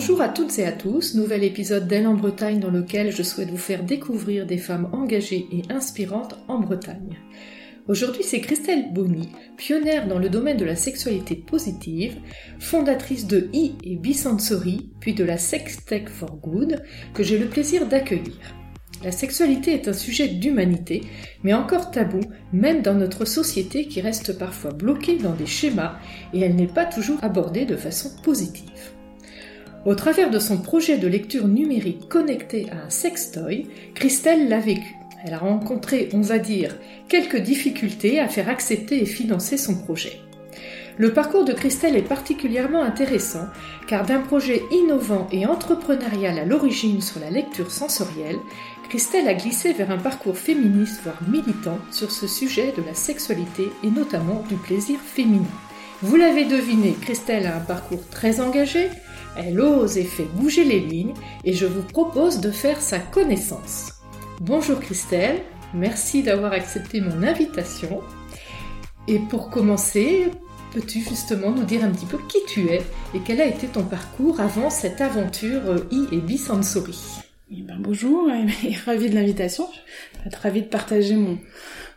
Bonjour à toutes et à tous, nouvel épisode d'Elle en Bretagne dans lequel je souhaite vous faire découvrir des femmes engagées et inspirantes en Bretagne. Aujourd'hui, c'est Christelle Bonny, pionnière dans le domaine de la sexualité positive, fondatrice de I et Bisensory, puis de la Sex Tech for Good, que j'ai le plaisir d'accueillir. La sexualité est un sujet d'humanité, mais encore tabou, même dans notre société qui reste parfois bloquée dans des schémas et elle n'est pas toujours abordée de façon positive. Au travers de son projet de lecture numérique connecté à un sextoy, Christelle l'a vécu. Elle a rencontré, on va dire, quelques difficultés à faire accepter et financer son projet. Le parcours de Christelle est particulièrement intéressant car d'un projet innovant et entrepreneurial à l'origine sur la lecture sensorielle, Christelle a glissé vers un parcours féministe voire militant sur ce sujet de la sexualité et notamment du plaisir féminin. Vous l'avez deviné, Christelle a un parcours très engagé, elle ose et fait bouger les lignes et je vous propose de faire sa connaissance. Bonjour Christelle, merci d'avoir accepté mon invitation. Et pour commencer, peux-tu justement nous dire un petit peu qui tu es et quel a été ton parcours avant cette aventure I et Bisensory ben bonjour et ravi de l'invitation. Je vais être ravie de partager mon,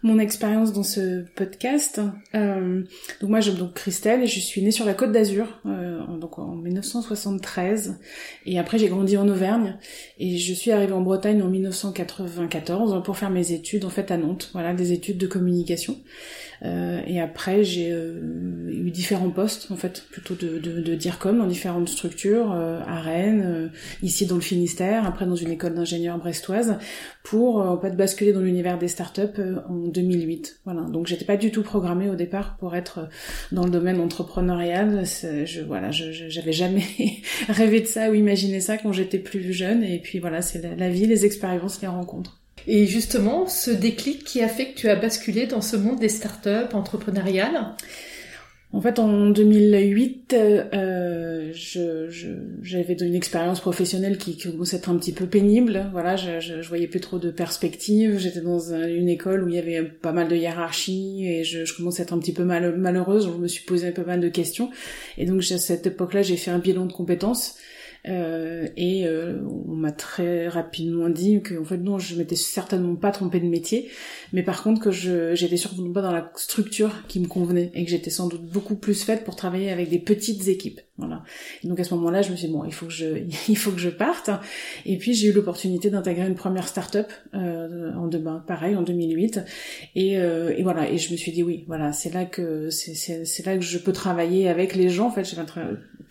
mon expérience dans ce podcast. Euh, donc moi, je donc Christelle et je suis née sur la Côte d'Azur, euh, donc en 1973. Et après, j'ai grandi en Auvergne et je suis arrivée en Bretagne en 1994 pour faire mes études en fait à Nantes. Voilà, des études de communication. Euh, et après, j'ai euh, eu différents postes, en fait, plutôt de, de, de DIRCOM dans différentes structures, euh, à Rennes, ici dans le Finistère, après dans une école d'ingénieurs brestoise, pour en fait basculer dans l'univers des startups en 2008. Voilà. Donc j'étais pas du tout programmée au départ pour être dans le domaine entrepreneurial. Je voilà, j'avais jamais rêvé de ça ou imaginé ça quand j'étais plus jeune. Et puis voilà, c'est la vie, les expériences, les rencontres. Et justement, ce déclic qui a fait que tu as basculé dans ce monde des startups entrepreneuriales en fait, en 2008, euh, je, j'avais une expérience professionnelle qui, commençait à être un petit peu pénible. Voilà, je, je, voyais plus trop de perspectives. J'étais dans une école où il y avait pas mal de hiérarchie et je, je commençais à être un petit peu mal, malheureuse. Je me suis posé peu mal de questions. Et donc, à cette époque-là, j'ai fait un bilan de compétences. Euh, et euh, on m'a très rapidement dit que en fait non, je m'étais certainement pas trompée de métier, mais par contre que je j'étais surtout pas dans la structure qui me convenait et que j'étais sans doute beaucoup plus faite pour travailler avec des petites équipes. Voilà. Et donc à ce moment-là, je me suis dit bon, il faut que je il faut que je parte. Et puis j'ai eu l'opportunité d'intégrer une première start-up euh, en demain, pareil en 2008. Et, euh, et voilà. Et je me suis dit oui, voilà, c'est là que c'est là que je peux travailler avec les gens. En fait,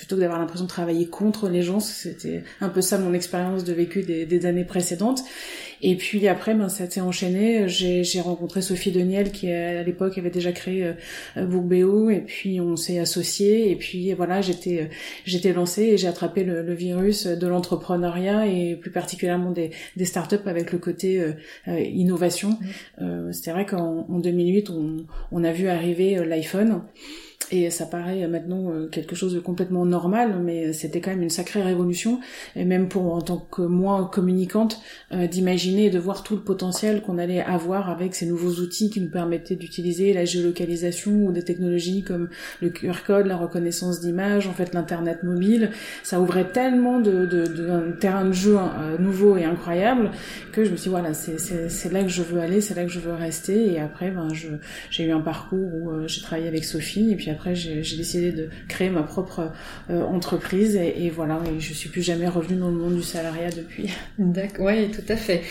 plutôt que d'avoir l'impression de travailler contre les gens c'était un peu ça mon expérience de vécu des, des, années précédentes. Et puis après, ben, ça s'est enchaîné. J'ai rencontré Sophie Deniel qui à l'époque avait déjà créé euh, et puis on s'est associés et puis voilà, j'étais j'étais lancée et j'ai attrapé le, le, virus de l'entrepreneuriat et plus particulièrement des, des startups avec le côté euh, euh innovation. Mmh. Euh, C'était vrai qu'en 2008, on, on, a vu arriver l'iPhone. Et ça paraît maintenant euh, quelque chose de complètement normal, mais c'était quand même une sacrée révolution, et même pour en tant que moi communicante, euh, d'imaginer et de voir tout le potentiel qu'on allait avoir avec ces nouveaux outils qui nous permettaient d'utiliser la géolocalisation ou des technologies comme le QR code, la reconnaissance d'image, en fait l'internet mobile. Ça ouvrait tellement de, de, de, terrain de jeu euh, nouveau et incroyable que je me suis dit, voilà, c'est là que je veux aller, c'est là que je veux rester. Et après, ben, j'ai eu un parcours où j'ai travaillé avec Sophie, et puis après j'ai décidé de créer ma propre euh, entreprise et, voilà, et je suis plus jamais revenue dans le monde du salariat depuis. D'accord, oui, tout à fait.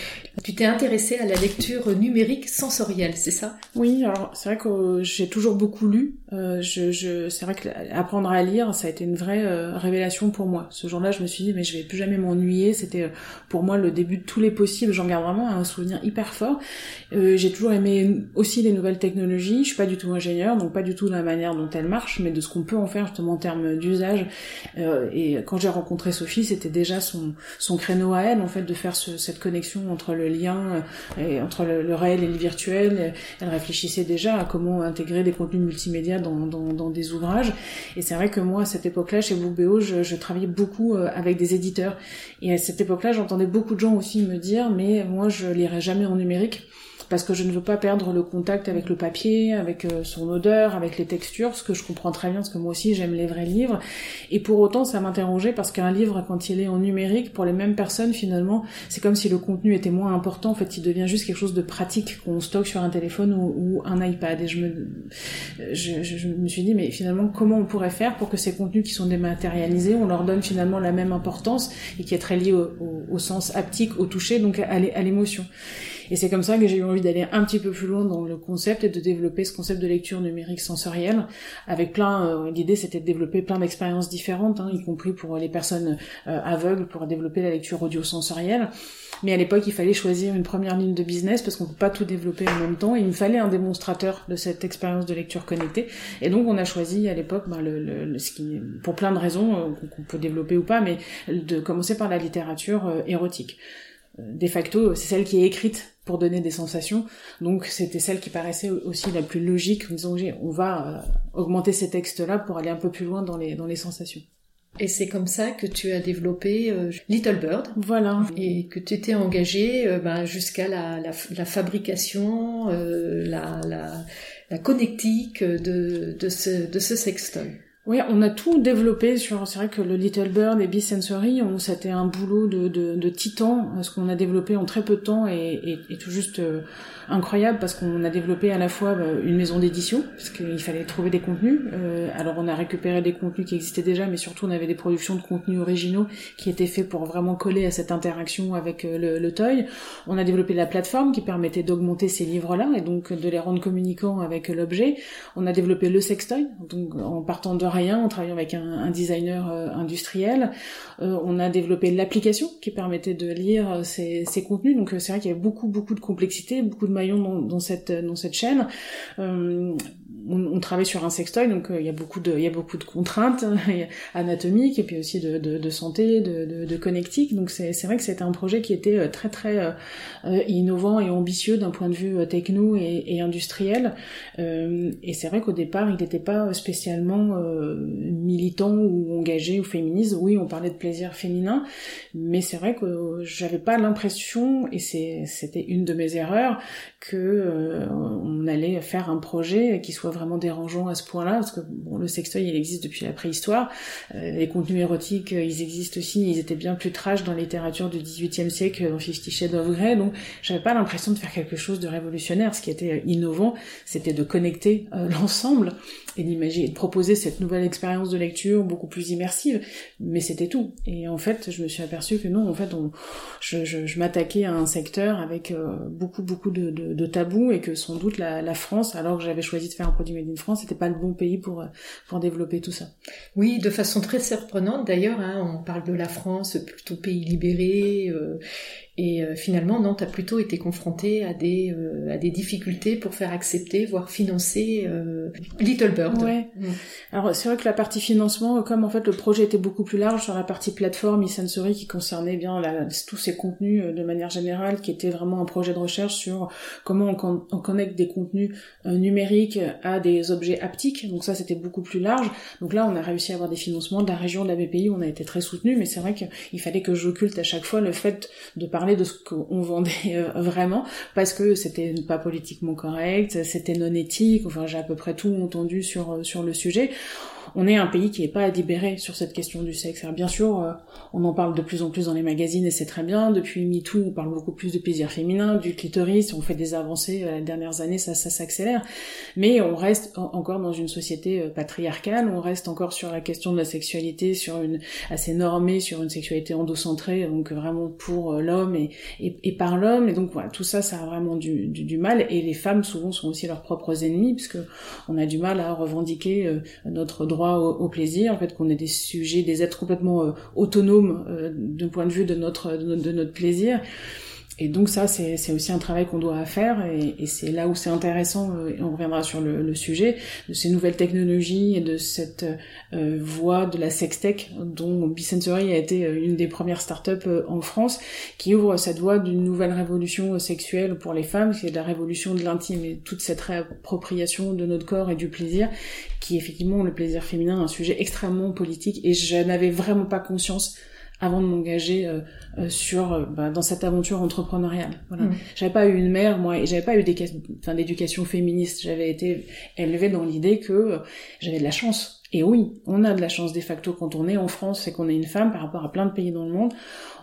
Tu t'es intéressée à la lecture numérique sensorielle, c'est ça? Oui, alors c'est vrai que j'ai toujours beaucoup lu. Euh, je, je, c'est vrai que apprendre à lire, ça a été une vraie euh, révélation pour moi. Ce jour-là, je me suis dit, mais je vais plus jamais m'ennuyer. C'était pour moi le début de tous les possibles. J'en garde vraiment un souvenir hyper fort. j'ai toujours aimé aussi les nouvelles technologies. Je suis pas du tout ingénieur, donc pas du tout de la manière dont elle marche, mais de ce qu'on peut en faire justement en termes d'usage. Euh, et quand j'ai rencontré Sophie, c'était déjà son, son créneau à elle, en fait, de faire ce, cette connexion entre le lien, euh, et entre le, réel et le virtuel. Elle réfléchissait déjà à comment intégrer des contenus multimédia dans, dans, dans des ouvrages. Et c'est vrai que moi, à cette époque-là, chez Bookbeo, je, je travaillais beaucoup euh, avec des éditeurs. Et à cette époque-là, j'entendais beaucoup de gens aussi me dire, mais moi, je lirai jamais en numérique parce que je ne veux pas perdre le contact avec le papier, avec son odeur, avec les textures, que je comprends très bien, parce que moi aussi j'aime les vrais livres. Et pour autant, ça m'interrogeait parce qu'un livre, quand il est en numérique, pour les mêmes personnes, finalement, c'est comme si le contenu était moins important. En fait, il devient juste quelque chose de pratique qu'on stocke sur un téléphone ou, un iPad. Et je me, je, me suis dit, mais finalement, comment on pourrait faire pour que ces contenus qui sont dématérialisés, on leur donne finalement la même importance et qui est très lié au, au, sens haptique, au toucher, donc à l'émotion. Et c'est comme ça que j'ai eu envie d'aller un petit peu plus loin dans le concept et de développer ce concept de lecture numérique sensorielle, avec plein, euh, l'idée c'était de développer plein d'expériences différentes, hein, y compris pour les personnes euh, aveugles, pour développer la lecture audio-sensorielle. Mais à l'époque, il fallait choisir une première ligne de business parce qu'on peut pas tout développer en même temps. Et il me fallait un démonstrateur de cette expérience de lecture connectée. Et donc, on a choisi à l'époque, ben, le, le, ce qui, pour plein de raisons euh, qu'on peut développer ou pas, mais de commencer par la littérature érotique de facto, c'est celle qui est écrite pour donner des sensations. Donc c'était celle qui paraissait aussi la plus logique en disant on va euh, augmenter ces textes-là pour aller un peu plus loin dans les, dans les sensations. Et c'est comme ça que tu as développé euh, Little Bird. Voilà. Et que tu étais engagé euh, ben, jusqu'à la, la, la, fabrication, la, la, la connectique de, de ce, de ce sextoy. Oui, on a tout développé sur. C'est vrai que le Little Bird et B-Sensory, c'était un boulot de, de, de titan, ce qu'on a développé en très peu de temps et, et, tout juste euh, incroyable parce qu'on a développé à la fois euh, une maison d'édition, parce qu'il fallait trouver des contenus. Euh, alors on a récupéré des contenus qui existaient déjà, mais surtout on avait des productions de contenus originaux qui étaient faits pour vraiment coller à cette interaction avec euh, le, le toy. On a développé la plateforme qui permettait d'augmenter ces livres-là et donc de les rendre communicants avec l'objet. On a développé le sextoy, donc en partant de rien, en travaillant avec un, designer industriel. on a développé l'application qui permettait de lire ces, ces contenus. Donc c'est vrai qu'il y avait beaucoup beaucoup de complexité, beaucoup de dans, dans, cette dans cette chaîne. Euh, on, on, travaille sur un sextoy, donc euh, il y a beaucoup de il y a beaucoup de contraintes anatomiques et puis aussi de, santé, de, connectique. Donc c'est vrai que c'était un projet qui était euh, très très euh, innovant et ambitieux d'un point de vue techno et, industriel. Euh, et c'est vrai qu'au départ, il n'était pas spécialement militant ou engagé ou féministe. Oui, on parlait de plaisir féminin, mais c'est vrai que j'avais pas l'impression, et c'était une de mes erreurs, que euh, on allait faire un projet qui soit vraiment dérangeant à ce point-là, parce que bon, le sextoy il existe depuis la préhistoire, euh, les contenus érotiques euh, ils existent aussi, ils étaient bien plus trash dans la littérature du XVIIIe siècle, dans Fifty Shades of Grey, donc j'avais pas l'impression de faire quelque chose de révolutionnaire. Ce qui était innovant, c'était de connecter l'ensemble et d'imaginer, de proposer cette nouvelle expérience de lecture beaucoup plus immersive, mais c'était tout. Et en fait, je me suis aperçue que non, en fait, on, je, je, m'attaquais à un secteur avec beaucoup beaucoup de, de de, tabou et que sans doute la, France, alors que j'avais choisi de faire un produit made in France, c'était pas le bon pays pour pour développer tout ça. Oui, de façon très surprenante d'ailleurs. Hein, on parle de la France plutôt pays libéré euh, et euh, finalement, non, tu as plutôt été confronté à des, euh, à des difficultés pour faire accepter, voire financer euh, Little Bird. Ouais. Mm. Alors c'est vrai que la partie financement, comme en fait le projet était beaucoup plus large sur la partie plateforme e-sensory qui concernait bien la, tous ces contenus de manière générale, qui était vraiment un projet de recherche sur comment on, on connecte des contenus numériques à des objets haptiques. Donc ça c'était beaucoup plus large. Donc là on a réussi à avoir des financements de la région de la BPI, on a été très soutenu, mais c'est vrai qu'il fallait que j'occulte à chaque fois le fait de parler de ce qu'on vendait euh, vraiment parce que c'était pas politiquement correct, c'était non éthique, enfin j'ai à peu près tout entendu sur euh, sur le sujet on est un pays qui n'est pas à libérer sur cette question du sexe. Alors bien sûr, euh, on en parle de plus en plus dans les magazines et c'est très bien. Depuis MeToo, on parle beaucoup plus de plaisir féminin, du clitoris, on fait des avancées euh, les dernières années, ça, ça s'accélère. Mais on reste encore dans une société euh, patriarcale, on reste encore sur la question de la sexualité, sur une assez normée, sur une sexualité endocentrée, donc vraiment pour l'homme et, par l'homme. Et donc voilà, tout ça, ça a vraiment du, du, mal. Et les femmes souvent sont aussi leurs propres ennemis, puisque on a du mal à revendiquer notre droit au, plaisir, en fait qu'on est des sujets, des êtres complètement euh, autonomes euh, d'un point de vue de notre, de notre plaisir. Et donc ça, c'est aussi un travail qu'on doit faire, et, et c'est là où c'est intéressant, euh, et on reviendra sur le, le, sujet, de ces nouvelles technologies et de cette euh, voie de la sextech, dont Bisensory a été euh, une des premières startups en France, qui ouvre cette voie d'une nouvelle révolution sexuelle pour les femmes, qui est la révolution de l'intime, et toute cette réappropriation de notre corps et du plaisir, qui est effectivement le plaisir féminin, un sujet extrêmement politique, et je n'avais vraiment pas conscience avant de m'engager euh, sur bah, dans cette aventure entrepreneuriale. Voilà. Mmh. J'avais pas eu une mère moi et j'avais pas eu d'éducation féministe. J'avais été élevée dans l'idée que j'avais de la chance. Et oui, on a de la chance de facto quand on est en France et qu'on est une femme par rapport à plein de pays dans le monde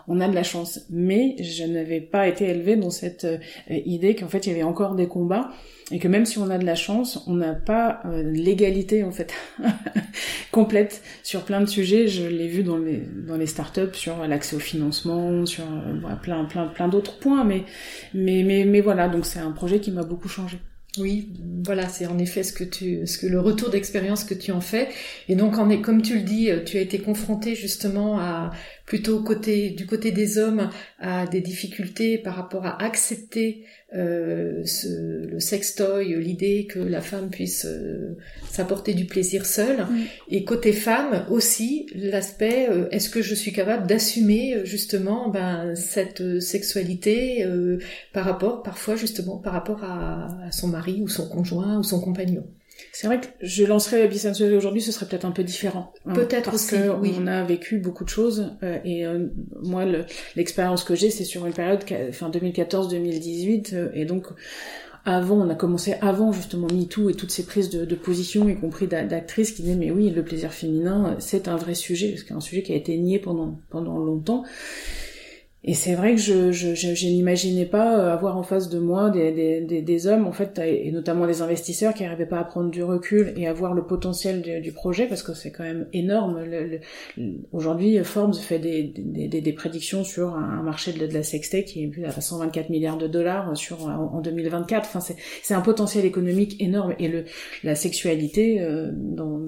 on a de la chance. Mais je n'avais pas été élevée dans cette euh, idée qu'en fait il y avait encore des combats et que même si on a de la chance, on n'a pas euh, l'égalité en fait complète sur plein de sujets. Je l'ai vu dans les dans les startups sur l'accès au financement, sur euh, plein plein plein d'autres points. Mais mais mais mais voilà, donc c'est un projet qui m'a beaucoup changé. Oui, voilà, c'est en effet ce que tu, ce que le retour d'expérience que tu en fais. Et donc, comme tu le dis, tu as été confronté justement à plutôt côté du côté des hommes à des difficultés par rapport à accepter euh, ce, le sextoy, l'idée que la femme puisse euh, s'apporter du plaisir seule. Et côté femme aussi, l'aspect euh, est-ce que je suis capable d'assumer justement ben, cette sexualité par rapport, parfois justement par rapport à, à son mari ou son conjoint ou son compagnon? C'est vrai que je lancerais Bisensuel aujourd'hui, ce serait peut-être un peu différent. Hein, peut-être parce que oui. on a vécu beaucoup de choses euh, et euh, moi l'expérience que j'ai, c'est sur une période, enfin 2014-2018 euh, et donc avant, on a commencé avant justement MeToo et toutes ces prises de, de position, y compris d'actrices qui disaient mais oui, le plaisir féminin, c'est un vrai sujet, parce qu'un sujet qui a été nié pendant pendant longtemps. Et c'est vrai que je, je, je, n'imaginais pas euh, avoir en face de moi des, des, des, hommes, en fait, et notamment des investisseurs qui n'arrivaient pas à prendre du recul et à voir le potentiel du, projet, parce que c'est quand même énorme. Aujourd'hui, Forbes fait des, des, des, prédictions sur un marché de, la sextech qui est à 124 milliards de dollars sur en, 2024. Enfin, c'est un potentiel économique énorme. Et le, la sexualité, euh, dans,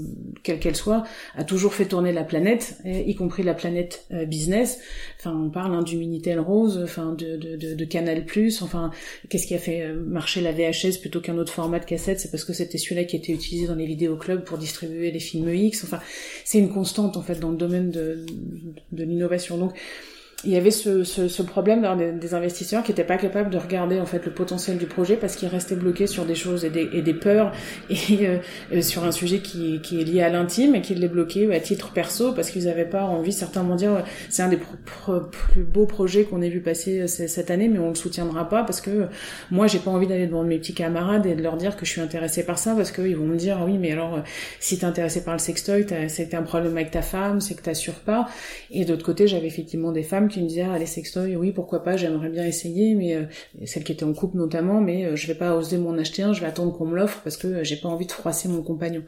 quelle qu'elle soit, a toujours fait tourner la planète, y compris la planète euh, business. Enfin, on parle hein, du Minitel Rose, enfin de, de, Canal enfin qu'est-ce qui a fait euh, marcher la VHS plutôt qu'un autre format de cassette? C'est parce que c'était celui-là qui était utilisé dans les vidéoclubs pour distribuer les films X. Enfin, c'est une constante en fait dans le domaine de, de l'innovation. Donc il y avait ce, ce, ce problème des, des, investisseurs qui n'étaient pas capables de regarder en fait le potentiel du projet parce qu'ils restaient bloqués sur des choses et des, et des peurs et euh, euh, sur un sujet qui, qui est lié à l'intime et qui les bloquait à titre perso parce qu'ils n'avaient pas envie certains vont dire c'est un des plus beaux projets qu'on ait vu passer euh, cette année mais on le soutiendra pas parce que moi j'ai pas envie d'aller devant mes petits camarades et de leur dire que je suis intéressée par ça parce qu'ils vont me dire oui mais alors si t'es intéressé par le sextoy c'est un problème avec ta femme c'est que t'assures pas. Et d'autre côté j'avais effectivement des femmes qui me disaient ah, les sextoys oui pourquoi pas j'aimerais bien essayer mais euh, celle qui était en couple notamment mais euh, je vais pas oser m'en acheter un je vais attendre qu'on me l'offre parce que euh, j'ai pas envie de froisser mon compagnon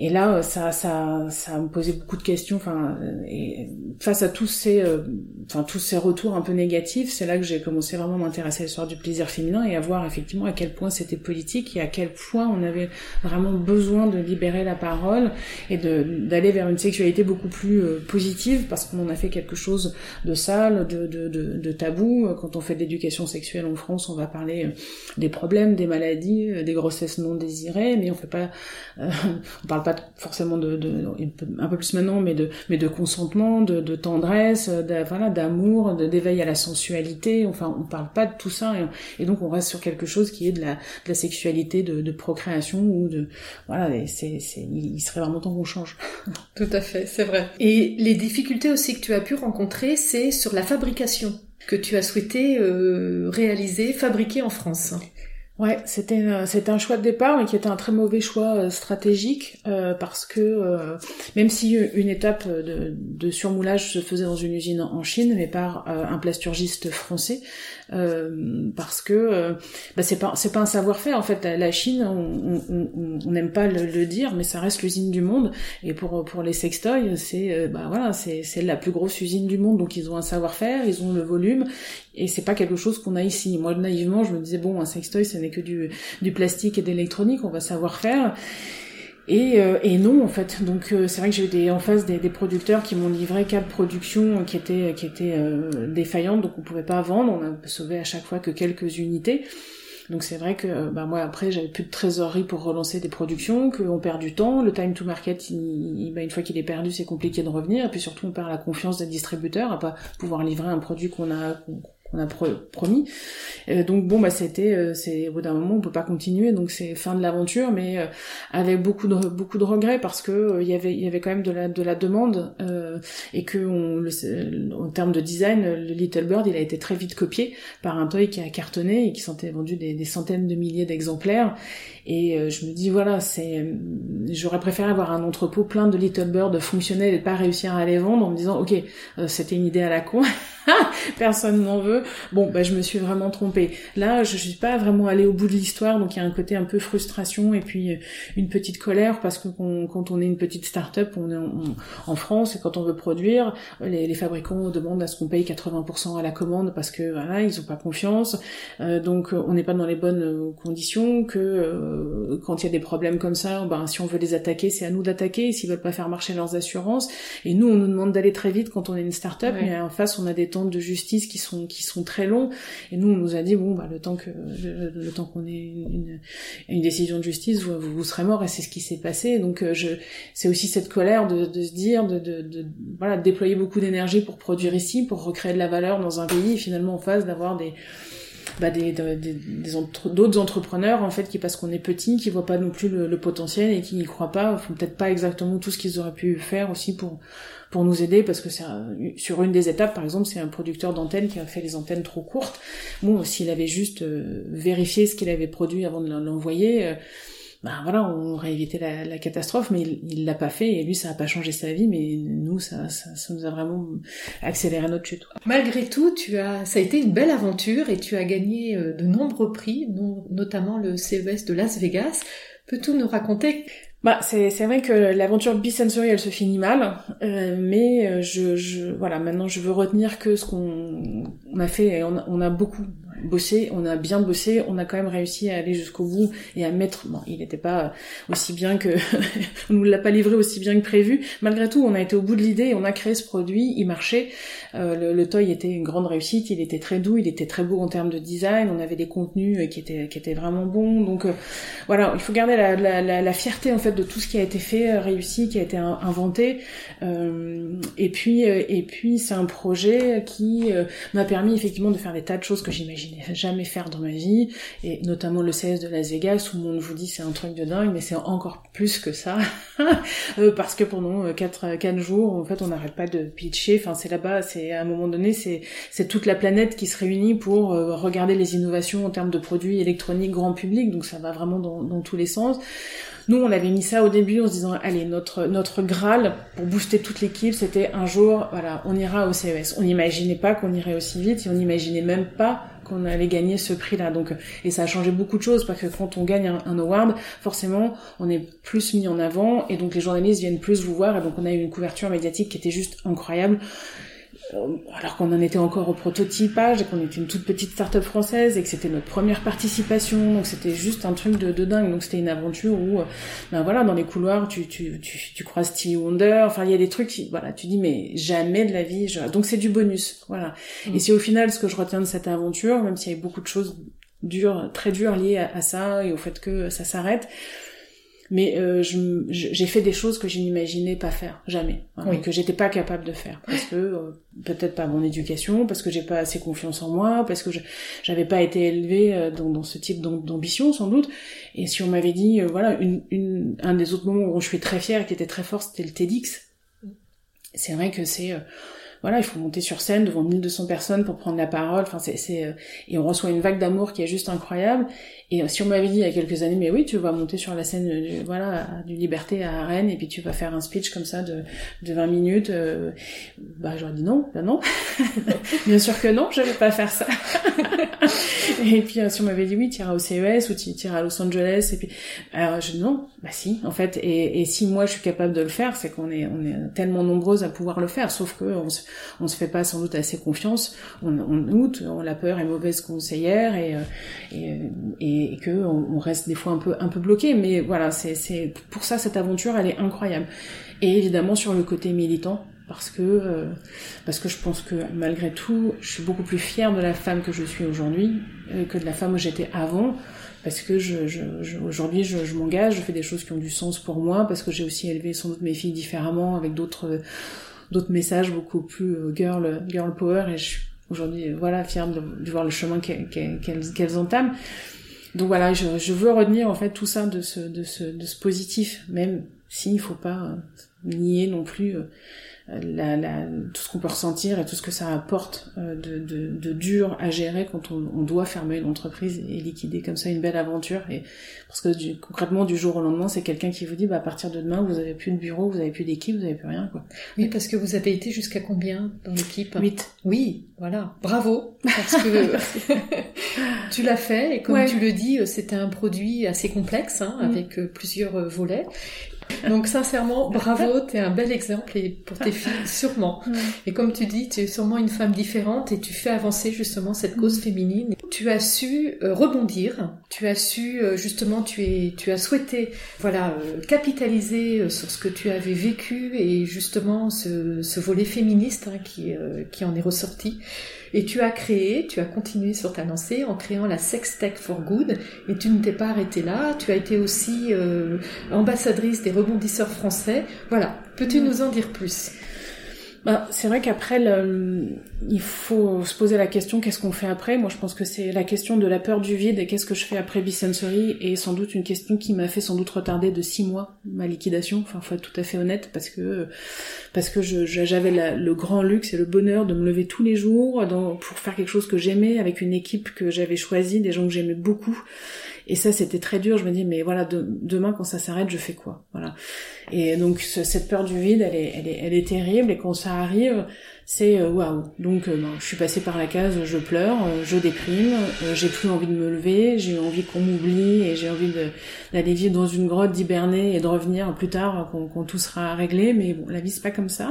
et là, euh, ça, ça, ça me posait beaucoup de questions. Enfin, euh, face à tous ces, euh, enfin tous ces retours un peu négatifs, c'est là que j'ai commencé vraiment à m'intéresser à l'histoire du plaisir féminin et à voir effectivement à quel point c'était politique et à quel point on avait vraiment besoin de libérer la parole et d'aller vers une sexualité beaucoup plus positive parce qu'on a fait quelque chose de sale, de, de, de, tabou. Quand on fait de l'éducation sexuelle en France, on va parler des problèmes, des maladies, des grossesses non désirées, mais on fait pas, on parle pas forcément de, de, un peu plus maintenant, mais de, mais de consentement, de, de tendresse, de, voilà, d'amour, d'éveil à la sensualité. Enfin, on parle pas de tout ça, et, donc on reste sur quelque chose qui est de la, de la sexualité, de, de procréation ou de, voilà, c'est, c'est, il serait vraiment temps qu'on change. Tout à fait, c'est vrai. Et les difficultés aussi que tu as pu rencontrer, c'est sur la fabrication que tu as souhaité euh, réaliser, fabriquer en France. Ouais, c'était euh, c'était un choix de départ, mais qui était un très mauvais choix euh, stratégique euh, parce que même si une étape de, de, surmoulage se faisait dans une usine en Chine, mais par un plasturgiste français, parce que bah, c'est pas c'est pas un savoir-faire en fait. La Chine, on n'aime pas le, le, dire, mais ça reste l'usine du monde. Et pour pour les sextoys, c'est bah voilà, c'est c'est la plus grosse usine du monde, donc ils ont un savoir-faire, ils ont le volume, et c'est pas quelque chose qu'on a ici. Moi, naïvement, je me disais bon, un sextoy, ce n'est que du, du plastique et d'électronique, on va savoir faire. Et, euh, et, non en fait. Donc euh, c'est vrai que j'ai eu des, en face des, des producteurs qui m'ont livré quatre productions qui étaient qui étaient euh, défaillantes, donc on pouvait pas vendre. On a sauvé à chaque fois que quelques unités. Donc c'est vrai que bah, moi après j'avais plus de trésorerie pour relancer des productions, qu'on perd du temps, le time to market, il, bah, une fois qu'il est perdu c'est compliqué de revenir, et puis surtout on perd la confiance des distributeurs à pas pouvoir livrer un produit qu'on a qu'on a promis. Euh, donc bon bah c'était euh, c'est au bout d'un moment on peut pas continuer donc c'est fin de l'aventure mais euh, avec beaucoup de beaucoup de regrets parce que il y avait il y avait quand même de la de la demande et que on, en termes de design le Little Bird il a été très vite copié par un toy qui a cartonné et qui s'était vendu des, des centaines de milliers d'exemplaires et je me dis voilà c'est j'aurais préféré avoir un entrepôt plein de Little Bird fonctionnels et pas réussir à les vendre en me disant ok c'était une idée à la con personne n'en veut. Bon, bah, je me suis vraiment trompée. Là, je suis pas vraiment allée au bout de l'histoire, donc il y a un côté un peu frustration et puis euh, une petite colère parce que quand on est une petite start-up, on est en, France et quand on veut produire, les, fabricants demandent à ce qu'on paye 80% à la commande parce que voilà, ils ont pas confiance. Euh, donc on n'est pas dans les bonnes euh, conditions. Que quand il y a des problèmes comme ça, ben si on veut les attaquer, c'est à nous d'attaquer. S'ils veulent pas faire marcher leurs assurances, et nous on nous demande d'aller très vite quand on est une start-up, mais en face on a des temps de justice qui sont qui sont très longs. Et nous, on nous a dit bon, bah le temps que le, temps qu'on ait une, une, décision de justice, vous, vous serez mort. Et c'est ce qui s'est passé. Donc euh, je, c'est aussi cette colère de, de se dire, de, de, de voilà, de déployer beaucoup d'énergie pour produire ici, pour recréer de la valeur dans un pays, finalement en face d'avoir des bah, des, d'autres entrepreneurs en fait qui parce qu'on est petit qui voient pas non plus le, le potentiel et qui n'y croient pas font peut-être pas exactement tout ce qu'ils auraient pu faire aussi pour pour nous aider parce que c'est sur une des étapes par exemple c'est un producteur d'antennes qui a fait les antennes trop courtes. Bon s'il avait juste euh, vérifié ce qu'il avait produit avant de l'envoyer euh, ben voilà, on aurait évité la, la catastrophe, mais il l'a pas fait et lui ça a pas changé sa vie, mais nous ça, ça, ça, nous a vraiment accéléré notre chute. Malgré tout, tu as, ça a été une belle aventure et tu as gagné euh, de nombreux prix, notamment le CES de Las Vegas. Peux-tu nous raconter? Bah, c'est, vrai que l'aventure Bisensory, elle se finit mal, euh, mais euh, je, je, voilà, maintenant je veux retenir que ce qu'on on a fait, on on a beaucoup on a bien bossé, on a quand même réussi à aller jusqu'au bout et à mettre. Bon, il n'était pas aussi bien que, on nous l'a pas livré aussi bien que prévu. Malgré tout, on a été au bout de l'idée, on a créé ce produit, il marchait. Euh, le, toy était une grande réussite, il était très doux, il était très beau en termes de design, on avait des contenus euh, qui étaient qui étaient vraiment bons. Donc euh, voilà, il faut garder la, la, la, fierté en fait de tout ce qui a été fait, réussi, qui a été inventé. et puis et puis c'est un projet qui m'a permis effectivement de faire des tas de choses que j'imagine jamais faire dans ma vie, et notamment le CS de Las Vegas, où on vous dit c'est un truc de dingue, mais c'est encore plus que ça, euh, parce que pendant 4, euh, 4 jours, en fait, on n'arrête pas de pitcher, enfin c'est là-bas, c'est à un moment donné, c'est toute la planète qui se réunit pour euh, regarder les innovations en termes de produits électroniques grand public, donc ça va vraiment dans, dans tous les sens. Nous, on avait mis ça au début en se disant, allez, notre notre graal pour booster toute l'équipe, c'était un jour, voilà, on ira au CES. On n'imaginait pas qu'on irait aussi vite, et on n'imaginait même pas qu'on allait gagner ce prix-là. Donc, et ça a changé beaucoup de choses parce que quand on gagne un, award, forcément, on est plus mis en avant et donc les journalistes viennent plus vous voir et donc on a eu une couverture médiatique qui était juste incroyable. Euh, alors qu'on en était encore au prototypage et qu'on était une toute petite start-up française et que c'était notre première participation, donc c'était juste un truc de, de dingue. Donc c'était une aventure où, euh, ben voilà, dans les couloirs, tu, tu, tu, tu croises Stevie Wonder, enfin il y a des trucs, qui, voilà, tu dis mais jamais de la vie, donc c'est du bonus, voilà. Mm. Et c'est au final ce que je retiens de cette aventure, même s'il y a beaucoup de choses dures, très dures liées à, à ça et au fait que ça s'arrête, mais euh, j'ai fait des choses que je n'imaginais pas faire jamais. Et que j'étais pas capable de faire. Parce que euh, peut-être pas mon éducation parce que j'ai pas assez confiance en moi parce que j'avais pas été élevée euh, dans, dans ce type d'ambition sans doute. Et si on m'avait dit euh, voilà une, une, un des autres moments où je suis très fière et qui était très fort c'était le TEDx c'est vrai que c'est voilà, il faut monter sur scène devant 1200 personnes pour prendre la parole. Enfin, c'est, et on reçoit une vague d'amour qui est juste incroyable. Et si on m'avait dit il y a quelques années, mais oui, tu vas monter sur la scène, du, voilà, du Liberté à Rennes, et puis tu vas faire un speech comme ça de, de 20 minutes, euh, bah j'aurais dit non, bah non. Bien sûr que non, je vais pas faire ça. et puis euh, si on m'avait dit oui, tu iras au CES ou tu iras à Los Angeles, et puis alors je dis non, bah si, en fait. Et, et si moi je suis capable de le faire, c'est qu'on est on est tellement nombreuses à pouvoir le faire. Sauf que on se, on se fait pas sans doute assez confiance. On, on doute, on la peur est mauvaise conseillère et, euh, et, et et, que on, reste des fois un peu un peu bloqué. Mais voilà, c'est pour ça cette aventure, elle est incroyable. Et évidemment sur le côté militant, parce que euh, parce que je pense que malgré tout, je suis beaucoup plus fière de la femme que je suis aujourd'hui euh, que de la femme où j'étais avant. Parce que je, aujourd'hui, je, m'engage, je fais des choses qui ont du sens pour moi, parce que j'ai aussi élevé sans doute mes filles différemment, avec d'autres d'autres messages beaucoup plus euh, girl girl power, et je aujourd'hui voilà fière de, voir le chemin qu'elles entament. Donc voilà, je, veux retenir en fait tout ça de ce, de ce, de ce positif, même s'il faut pas nier non plus la, la, tout ce qu'on peut ressentir et tout ce que ça apporte euh, de, de, de, dur à gérer quand on, on, doit fermer une entreprise et liquider comme ça une belle aventure. Et parce que du, concrètement, du jour au lendemain, c'est quelqu'un qui vous dit, bah, à partir de demain, vous avez plus de bureau, vous avez plus d'équipe, vous avez plus rien, quoi. Oui, parce que vous avez été jusqu'à combien dans l'équipe? Huit. Oui, voilà. Bravo, parce que tu l'as fait et comme tu le dis, c'était un produit assez complexe, hein, mm. avec euh, plusieurs euh, volets. Donc sincèrement, bravo, tu es un bel exemple et pour tes filles, sûrement. Et comme tu dis, tu es sûrement une femme différente et tu fais avancer justement cette cause féminine. Tu as su euh, rebondir, tu as su euh, justement, tu es, tu as souhaité, voilà, euh, capitaliser sur ce que tu avais vécu et justement ce, ce volet féministe hein, qui, qui en est ressorti. Et tu as créé, tu as continué sur ta lancée en créant la Sex Tech for Good. Et tu ne t'es pas arrêté là. Tu as été aussi euh, ambassadrice des rebondisseurs français. Voilà. Peux-tu nous en dire plus? Bah, c'est vrai qu'après, il faut se poser la question qu'est-ce qu'on fait après? Moi, je pense que c'est la question de la peur du vide et qu'est-ce que je fais après Bisensory et sans doute une question qui m'a fait sans doute retarder de six mois ma liquidation. Enfin, faut être tout à fait honnête parce que parce que j'avais le grand luxe et le bonheur de me lever tous les jours pour faire quelque chose que j'aimais avec une équipe que j'avais choisie, des gens que j'aimais beaucoup et ça, c'était très dur. Je me dis, mais voilà, demain, quand ça s'arrête, je fais quoi? Voilà. Et donc, cette peur du vide, elle est, terrible. Et quand ça arrive, c'est euh, waouh. Donc, euh, ben, je suis passée par la case, je pleure, euh, je déprime, j'ai plus envie de me lever, j'ai envie qu'on m'oublie et j'ai envie d'aller vivre dans une grotte, d'hiberner et de revenir plus tard quand, tout sera réglé. Mais bon, la vie c'est pas comme ça.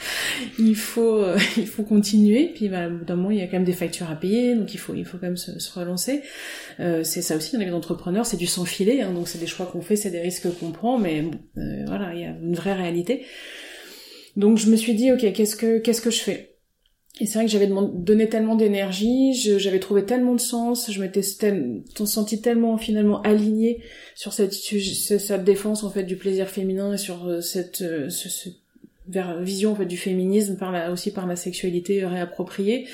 il faut, il faut continuer. Puis, ben, bout d'un moment, il y a quand même des factures à payer, donc il faut, il faut quand même se, relancer. c'est ça aussi dans les entrepreneurs, c'est du sans filet. Hein, donc, c'est des choix qu'on fait, c'est des risques qu'on prend, mais voilà, il y a une vraie réalité. Donc je me suis dit ok qu'est-ce que qu'est-ce que je fais? Et c'est vrai que j'avais donné tellement d'énergie, j'avais trouvé tellement de sens, je m'étais senti tellement finalement alignée sur cette, cette défense en fait du plaisir féminin et sur euh, cette, euh, ce, vision en fait du féminisme par la, aussi par la sexualité réappropriée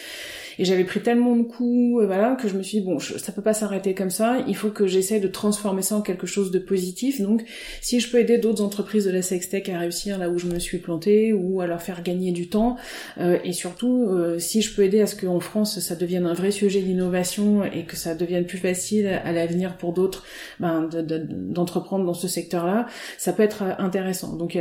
et j'avais pris tellement de coups, euh, voilà, que je me suis dit, bon, ça peut pas s'arrêter comme ça, il faut que j'essaie de transformer ça en quelque chose de positif. Donc, si je peux aider d'autres entreprises de la sextech à réussir là où je me suis plantée, ou à leur faire gagner du temps, euh, et surtout, euh, si je peux aider à ce qu'en France, ça devienne un vrai sujet d'innovation et que ça devienne plus facile à l'avenir pour d'autres ben, d'entreprendre dans ce secteur-là, ça peut être intéressant. Donc,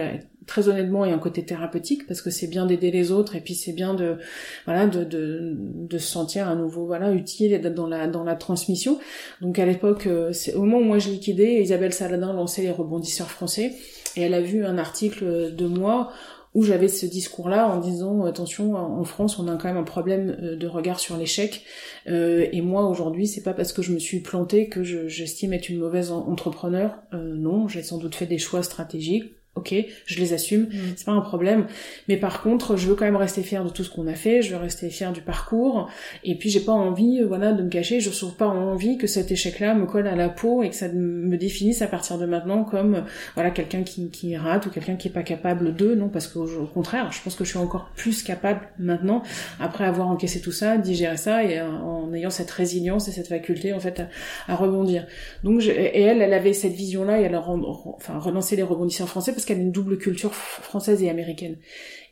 très honnêtement, il y a un côté thérapeutique parce que c'est bien d'aider les autres et puis c'est bien de voilà de, de, de se sentir à nouveau voilà utile et d'être dans la dans la transmission. Donc à l'époque, euh, c'est au moment où moi je liquidais, Isabelle Saladin lançait les rebondisseurs français et elle a vu un article de moi où j'avais ce discours-là en disant attention en France on a quand même un problème euh, de regard sur l'échec. Euh, et moi aujourd'hui c'est pas parce que je me suis plantée que j'estime être une mauvaise entrepreneur. Euh, non j'ai sans doute fait des choix stratégiques ok, je les assume, mm. c'est pas un problème. Mais par contre, je veux quand même rester fière de tout ce qu'on a fait, je veux rester fière du parcours, et puis j'ai pas envie, euh, voilà, de me cacher, je trouve pas envie que cet échec-là me colle à la peau et que ça me définisse à partir de maintenant comme, voilà, quelqu'un qui, qui rate ou quelqu'un qui est pas capable de, non, parce qu'au au contraire, je pense que je suis encore plus capable maintenant, après avoir encaissé tout ça, digérer ça, et euh, en ayant cette résilience et cette faculté, en fait, à, rebondir. Donc, et elle, elle avait cette vision-là, et elle a enfin, relancé les rebondisseurs français, parce qu'elle a une double culture française et américaine.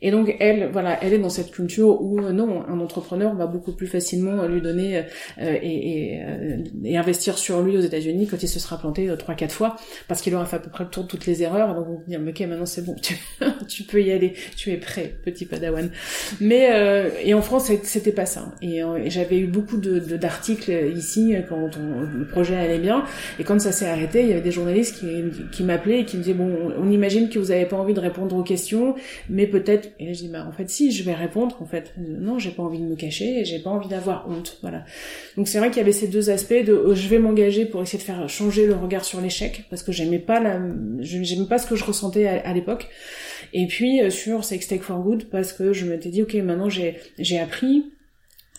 Et donc elle, voilà, elle est dans cette culture où euh, non, un entrepreneur va beaucoup plus facilement lui donner euh, et, et, euh, et, investir sur lui aux États-Unis quand il se sera planté trois quatre fois parce qu'il aura fait à peu près le tour de toutes les erreurs. Donc on dire ok maintenant c'est bon, tu, peux y aller, tu es prêt, petit padawan. Mais et en France c'était pas ça. Et, j'avais eu beaucoup de d'articles ici quand le projet allait bien et quand ça s'est arrêté, il y avait des journalistes qui, qui m'appelaient et qui me disaient bon on imagine que vous avez pas envie de répondre aux questions, mais peut-être et là, je dis, bah, en fait, si, je vais répondre, en fait. Non, j'ai pas envie de me cacher j'ai pas envie d'avoir honte. Voilà. Donc, c'est vrai qu'il y avait ces deux aspects de, euh, je vais m'engager pour essayer de faire changer le regard sur l'échec, parce que j'aimais pas la, j'aimais pas ce que je ressentais à, l'époque. Et puis, euh, sur Sex Tech for Good, parce que je m'étais dit, ok, maintenant, j'ai, j'ai appris,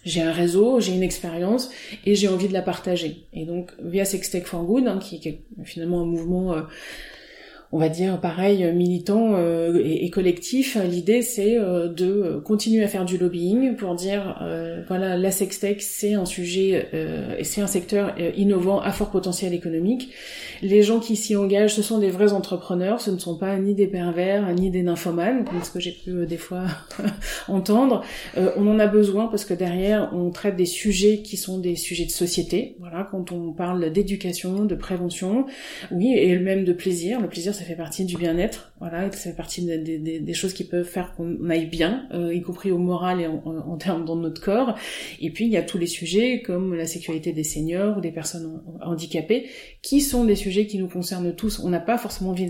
j'ai un réseau, j'ai une expérience et j'ai envie de la partager. Et donc via Sex Tech for Good, hein, qui est finalement un mouvement euh, on va dire pareil militant euh, et, collectif. L'idée c'est euh, de continuer à faire du lobbying pour dire euh, voilà la sextech c'est un sujet et c'est un secteur innovant à fort potentiel économique. Les gens qui s'y engagent ce sont des vrais entrepreneurs, ce ne sont pas ni des pervers ni des nymphomanes comme ce que j'ai pu des fois entendre. on en a besoin parce que derrière on traite des sujets qui sont des sujets de société. Voilà quand on parle d'éducation, de prévention, oui et même de plaisir. Le plaisir ça fait partie du bien-être, voilà, ça fait partie des, choses qui peuvent faire qu'on aille bien, euh, y compris au moral et en, termes dans notre corps. Et puis il y a tous les sujets comme la sécurité des seniors ou des personnes handicapées, qui sont des sujets qui nous concernent tous. On n'a pas forcément envie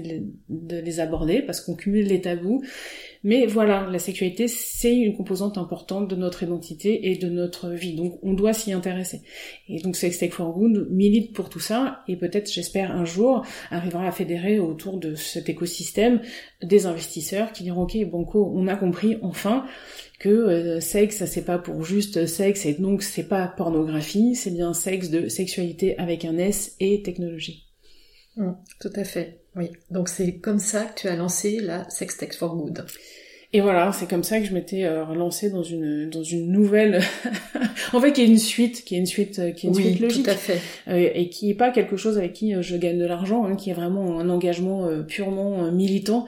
de les aborder parce qu'on cumule les tabous. Mais voilà, la sécurité, c'est une composante importante de notre identité et de notre vie. Donc, on doit s'y intéresser. Et donc, Sex for Good milite pour tout ça et peut-être, j'espère, un jour, arrivera à fédérer autour de cet écosystème des investisseurs qui diront, OK, Banco, on a compris, enfin, que euh, sexe, ça c'est pas pour juste sexe et donc c'est pas pornographie, c'est bien sexe de sexualité avec un S et technologie. Mmh, tout à fait. Oui, donc c'est comme ça que tu as lancé la Sex Tech for Good. Et voilà, c'est comme ça que je m'étais euh, relancée dans une dans une nouvelle, en fait, qui est une suite, qui est une suite, euh, qui est une suite logique, tout à fait, euh, et qui est pas quelque chose avec qui je gagne de l'argent, hein, qui est vraiment un engagement purement militant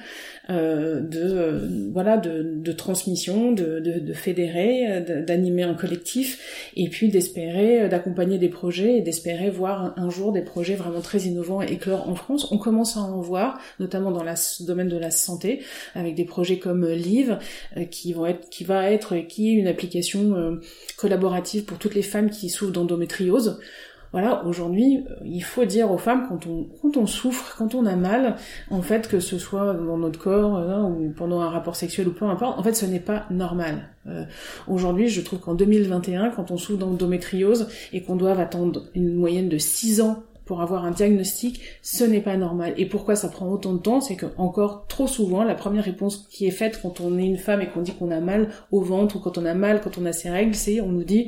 euh, de euh, voilà de, de, transmission, de, de, de fédérer, d'animer un collectif, et puis d'espérer euh, d'accompagner des projets et d'espérer voir un, jour des projets vraiment très innovants éclore en France. On commence à en voir, notamment dans le domaine de la santé, avec des projets comme Live, qui vont être qui va être qui est une application collaborative pour toutes les femmes qui souffrent d'endométriose voilà, aujourd'hui, euh, il faut dire aux femmes quand on souffre, quand on a mal, en fait, que ce soit dans notre corps euh, ou pendant un rapport sexuel ou peu importe, en fait, ce n'est pas normal. Euh, aujourd'hui, je trouve qu'en 2021, quand on souffre d'endométriose et qu'on doit attendre une moyenne de 6 ans pour avoir un diagnostic, ce n'est pas normal. Et pourquoi ça prend autant de temps? C'est que encore trop souvent, la première réponse qui est faite quand on est une femme et qu'on dit qu'on a mal au ventre ou quand on a mal quand on a ses règles, c'est on nous dit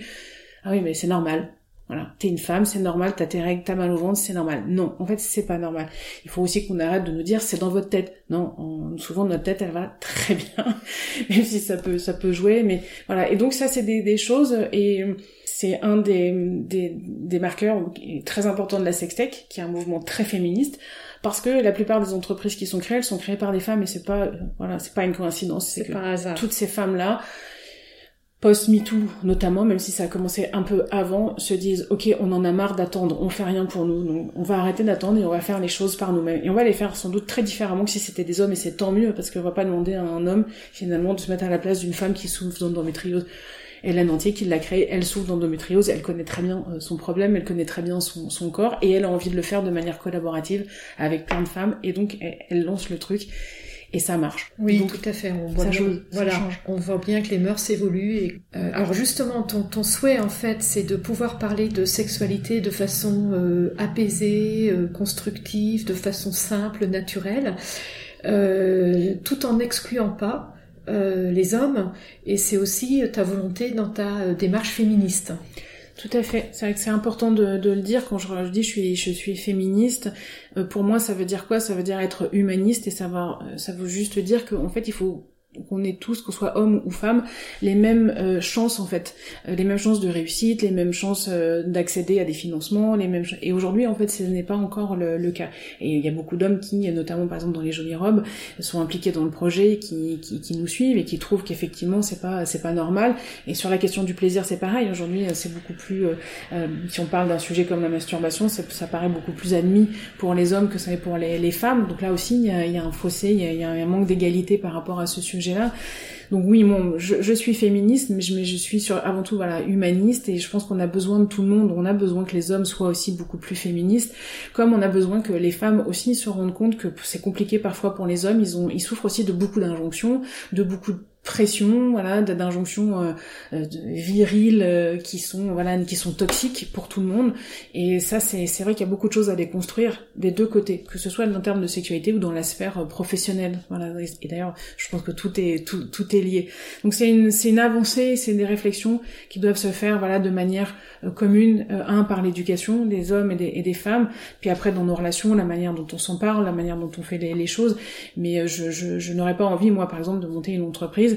ah oui mais c'est normal. Voilà, t'es une femme, c'est normal, t'as tes règles, t'as mal au ventre, c'est normal. Non, en fait, c'est pas normal. Il faut aussi qu'on arrête de nous dire c'est dans votre tête. Non, souvent notre tête, elle va très bien, même si ça peut, ça peut jouer. Mais voilà, et donc ça, c'est des, des choses et c'est un des, des, des marqueurs très importants de la sextech, qui est un mouvement très féministe parce que la plupart des entreprises qui sont créées, elles sont créées par des femmes et c'est pas voilà, c'est pas une coïncidence, c'est que hasard. toutes ces femmes là post-MeToo notamment, même si ça a commencé un peu avant, se disent ok on en a marre d'attendre, on fait rien pour nous, donc on va arrêter d'attendre et on va faire les choses par nous-mêmes. Et on va les faire sans doute très différemment que si c'était des hommes et c'est tant mieux parce qu'on va pas demander à un homme finalement de se mettre à la place d'une femme qui souffre d'endométriose. Hélène Entier qui l'a créée, elle souffre d'endométriose, elle connaît très bien euh, son problème, elle connaît très bien son, corps et elle a envie de le faire de manière collaborative avec plein de femmes et donc elle lance le truc et ça marche. Oui, tout à fait. On voit, bien, voilà, on voit bien que les mœurs évoluent. Et, euh, alors justement, ton, ton souhait en fait, c'est de pouvoir parler de sexualité de façon euh, apaisée, euh, constructive, de façon simple, naturelle, tout en n'excluant pas les hommes. Et c'est aussi ta volonté dans ta démarche féministe. Tout à fait. C'est important de, de, le dire quand je, je dis je suis je suis féministe. Euh, pour moi, ça veut dire quoi? Ça veut dire être humaniste et ça va ça veut juste dire qu'en fait il faut qu'on ait tous, qu'on soit homme ou femme, les mêmes euh, chances en fait, euh, les mêmes chances de réussite, les mêmes chances euh, d'accéder à des financements, les mêmes et aujourd'hui en fait ce n'est pas encore le, le, cas. Et il y a beaucoup d'hommes qui, notamment par exemple dans les jolies robes, sont impliqués dans le projet, qui, qui, qui nous suivent et qui trouvent qu'effectivement c'est pas c'est pas normal. Et sur la question du plaisir c'est pareil. Aujourd'hui c'est beaucoup plus, si on parle d'un sujet comme la masturbation, ça paraît beaucoup plus admis pour les hommes que ça l'est pour les, les, femmes. Donc là aussi il y a, y a un fossé, il y a un manque d'égalité par rapport à ce sujet Donc oui, bon, je, suis féministe, mais je, suis sur, avant tout voilà humaniste et je pense qu'on a besoin de tout le monde. On a besoin que les hommes soient aussi beaucoup plus féministes, comme on a besoin que les femmes aussi se rendent compte que c'est compliqué parfois pour les hommes. Ils ils souffrent aussi de beaucoup d'injonctions, de beaucoup de pression, voilà, d'injonctions euh, euh viriles euh, qui sont voilà qui sont toxiques pour tout le monde. Et ça, c'est c'est vrai qu'il y a beaucoup de choses à déconstruire des deux côtés, que ce soit en termes de sexualité ou dans la sphère euh, professionnelle. Voilà. Et d'ailleurs, je pense que tout est tout tout est lié. Donc c'est une c'est une avancée, c'est des réflexions qui doivent se faire voilà de manière commune, un par l'éducation des hommes et des, et des femmes, puis après dans nos relations, la manière dont on s'en parle, la manière dont on fait les, les choses. Mais je je, je n'aurais pas envie moi par exemple de monter une entreprise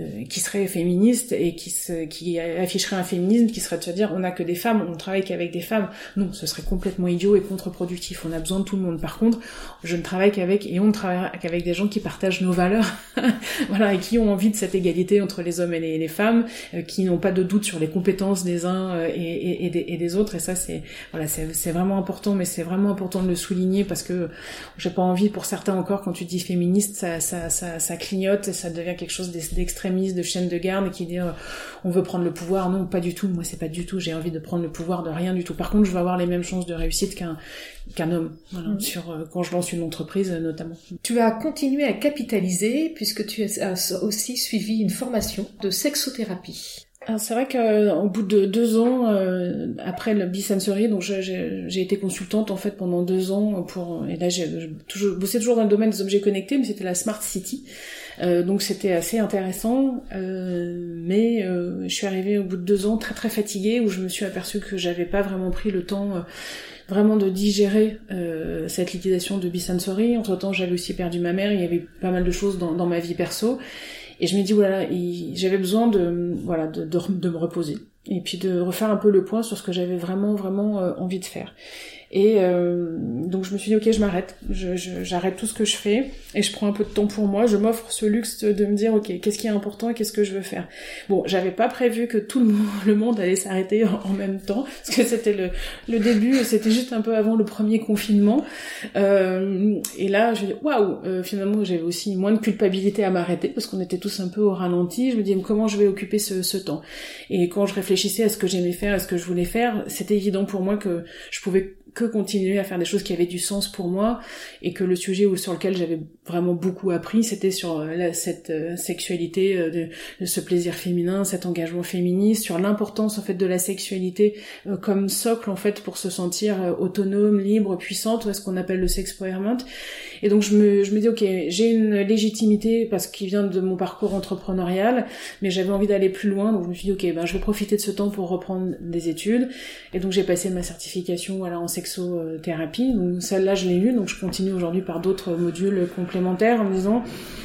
euh, qui serait féministe et qui, se, qui afficherait un féminisme qui serait de se dire on n'a que des femmes, on travaille qu'avec des femmes. Non, ce serait complètement idiot et contre-productif. On a besoin de tout le monde. Par contre, je ne travaille qu'avec et on ne travaille qu'avec des gens qui partagent nos valeurs, voilà, et qui ont envie de cette égalité entre les hommes et les, femmes, euh, qui n'ont pas de doute sur les compétences des uns euh, et, des, autres. Et ça, c'est voilà, c'est vraiment important, mais c'est vraiment important de le souligner parce que j'ai pas envie pour certains encore quand tu dis féministe, ça, ça, ça, clignote et ça devient quelque chose de chaîne de garde qui dit euh, on veut prendre le pouvoir. Non, pas du tout. Moi, c'est pas du tout. J'ai envie de prendre le pouvoir de rien du tout. Par contre, je veux avoir les mêmes chances de réussite qu'un qu'un homme voilà, mm. sur euh, quand je lance une entreprise euh, notamment. Tu as continué à capitaliser puisque tu as aussi suivi une formation de sexothérapie. C'est vrai qu'au bout de deux ans après le Bisensory, donc j'ai été consultante en fait pendant deux ans pour et là j'ai toujours bossé toujours dans le domaine des objets connectés, mais c'était la smart city. Euh, donc c'était assez intéressant, euh, mais euh, je suis arrivée au bout de deux ans très très fatiguée où je me suis aperçue que j'avais pas vraiment pris le temps vraiment de digérer cette liquidation de Bisensory. Entre temps j'avais aussi perdu ma mère, il y avait pas mal de choses dans, dans ma vie perso. Et je me dis, voilà, j'avais besoin de, voilà, de, de, de, me reposer. Et puis de refaire un peu le point sur ce que j'avais vraiment, vraiment envie de faire. Et euh, donc je me suis dit ok je m'arrête, j'arrête tout ce que je fais et je prends un peu de temps pour moi. Je m'offre ce luxe de me dire ok qu'est-ce qui est important et qu'est-ce que je veux faire? Bon j'avais pas prévu que tout le monde, allait s'arrêter en, même temps parce que c'était le, le début, c'était juste un peu avant le premier confinement. Euh, et là je dis waouh euh, finalement j'avais aussi moins de culpabilité à m'arrêter parce qu'on était tous un peu au ralenti. Je me dis comment je vais occuper ce, ce temps? Et quand je réfléchissais à ce que j'aimais faire, à ce que je voulais faire, c'était évident pour moi que je pouvais que continuer à faire des choses qui avaient du sens pour moi et que le sujet sur lequel j'avais vraiment beaucoup appris c'était sur euh, cette euh, sexualité euh, de, ce plaisir féminin cet engagement féministe sur l'importance en fait de la sexualité comme socle en fait pour se sentir autonome libre puissante ou ce qu'on appelle le sex empowerment et donc je me je me dis ok j'ai une légitimité parce qu'il vient de mon parcours entrepreneurial mais j'avais envie d'aller plus loin. Donc je me suis dit ok ben je vais profiter de ce temps pour reprendre des études. Et donc j'ai passé ma certification voilà en sexothérapie. Donc celle-là, je l'ai eue, donc je continue aujourd'hui par d'autres modules complémentaires en me disant,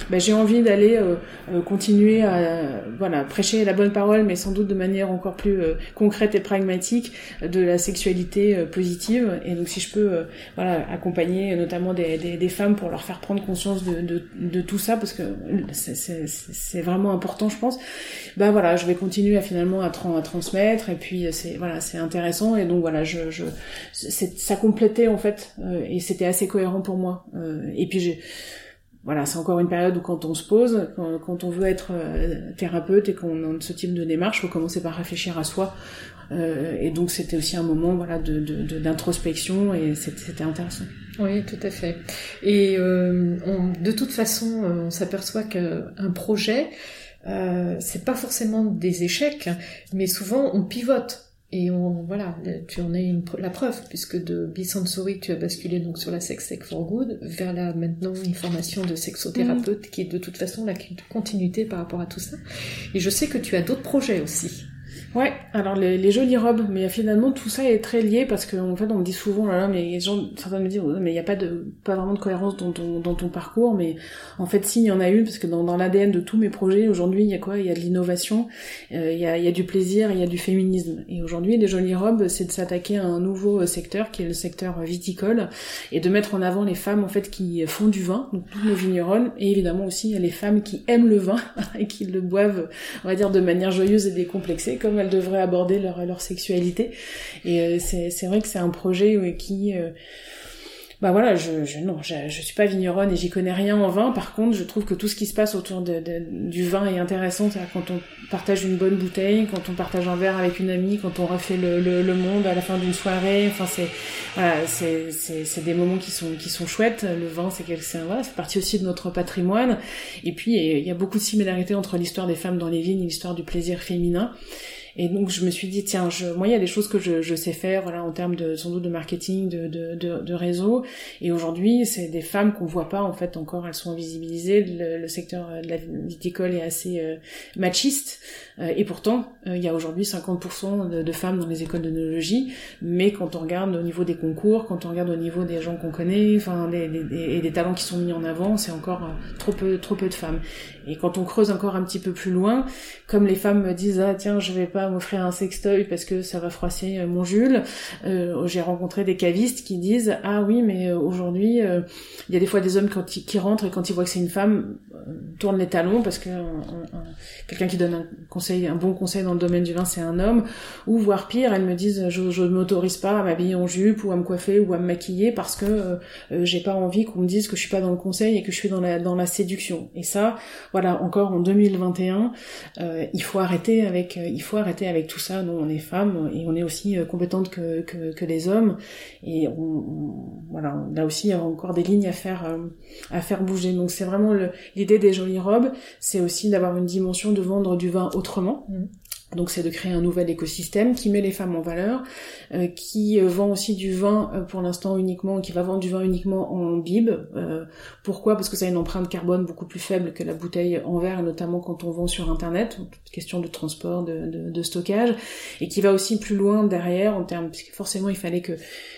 ben, j'ai envie d'aller euh, euh, continuer à voilà prêcher la bonne parole, mais sans doute de manière encore plus euh, concrète et pragmatique de la sexualité positive. Et donc si je peux voilà accompagner notamment des, femmes pour leur faire prendre conscience de, tout ça, parce que c'est vraiment important, je pense. Ben voilà, je vais continuer à finalement à, transmettre, et puis c'est voilà intéressant, et donc voilà je ça complétait en fait euh, et c'était assez cohérent pour moi. Euh, et puis voilà, c'est encore une période où quand on se pose, quand, on veut être euh, thérapeute et qu'on a ce type de démarche, faut commencer par réfléchir à soi. et donc c'était aussi un moment voilà d'introspection et c'était intéressant. Oui, tout à fait. Et de toute façon, on s'aperçoit qu'un projet, c'est pas forcément des échecs, mais souvent on pivote. Et on, voilà, tu en es la preuve, puisque de Bisensory, tu as basculé donc sur la Sex Tech for Good, vers la, maintenant une formation de sexothérapeute, mm. qui est de toute façon la continuité par rapport à tout ça. Et je sais que tu as d'autres projets aussi. Ouais, alors les, les, jolies robes, mais finalement tout ça est très lié parce qu'en en fait on me dit souvent là, là mais les gens certains me disent mais il n'y a pas de pas vraiment de cohérence dans ton dans ton parcours, mais en fait si il y en a une parce que dans, dans l'ADN de tous mes projets aujourd'hui il y a quoi? Il y a de l'innovation, euh, il, y a, y a du plaisir, il y a du féminisme. Et aujourd'hui les jolies robes c'est de s'attaquer à un nouveau euh, secteur qui est le secteur viticole et de mettre en avant les femmes en fait qui font du vin, donc toutes nos vigneronnes, et évidemment aussi les femmes qui aiment le vin et qui le boivent on va dire de manière joyeuse et décomplexée comme devraient aborder leur, leur sexualité. Et euh, c'est vrai que c'est un projet qui... Euh, bah voilà, je, je non, je, je, suis pas vigneronne et j'y connais rien en vin. Par contre, je trouve que tout ce qui se passe autour du vin est intéressant. Quand on partage une bonne bouteille, quand on partage un verre avec une amie, quand on refait le, le, monde à la fin d'une soirée. Enfin, c'est c'est des moments qui sont qui sont chouettes. Le vin, c'est quelque voilà, c'est partie aussi de notre patrimoine. Et puis, il y a beaucoup de similarités entre l'histoire des femmes dans les vignes et l'histoire du plaisir féminin. Et donc je me suis dit tiens, je, moi il y a des choses que je, je sais faire, voilà, en termes de sans doute de marketing, de, de, de, de réseau. Et aujourd'hui, c'est des femmes qu'on voit pas en fait encore, elles sont invisibilisées. Le, le secteur de la viticole est assez euh, machiste. Euh, et pourtant, euh, il y a aujourd'hui 50% de, de, femmes dans les écoles de d'œnologie. Mais quand on regarde au niveau des concours, quand on regarde au niveau des gens qu'on connaît, enfin, les, les, et des talents qui sont mis en avant, c'est encore trop peu, trop peu de femmes. Et quand on creuse encore un petit peu plus loin, comme les femmes me disent ah tiens je vais pas m'offrir un sextoy parce que ça va froisser euh, mon Jules, euh, j'ai rencontré des cavistes qui disent ah oui mais euh, aujourd'hui il y a des fois des hommes quand qui rentrent et quand ils voient que c'est une femme tournent les talons parce que quelqu'un qui donne un conseil un bon conseil dans le domaine du vin c'est un homme ou voire pire elles me disent je, ne m'autorise pas à m'habiller en jupe ou à me coiffer ou à me maquiller parce que j'ai pas envie qu'on me dise que je suis pas dans le conseil et que je suis dans la dans la séduction et ça voilà, encore en 2021, euh, il faut arrêter avec, euh, il faut arrêter avec tout ça. Nous, on est femmes et on est aussi euh, compétentes que, que, que les hommes. Et on, voilà, là aussi, il y a encore des lignes à faire, à faire bouger. Donc c'est vraiment l'idée des jolies robes, c'est aussi d'avoir une dimension de vendre du vin autrement. Mmh. Donc c'est de créer un nouvel écosystème qui met les femmes en valeur, euh, qui euh, vend aussi du vin euh, pour l'instant uniquement, qui va vendre du vin uniquement en bib. pourquoi? Parce que ça a une empreinte carbone beaucoup plus faible que la bouteille en verre, notamment quand on vend sur Internet, question de transport, de, de, de, stockage, et qui va aussi plus loin derrière en termes, puisque forcément il fallait que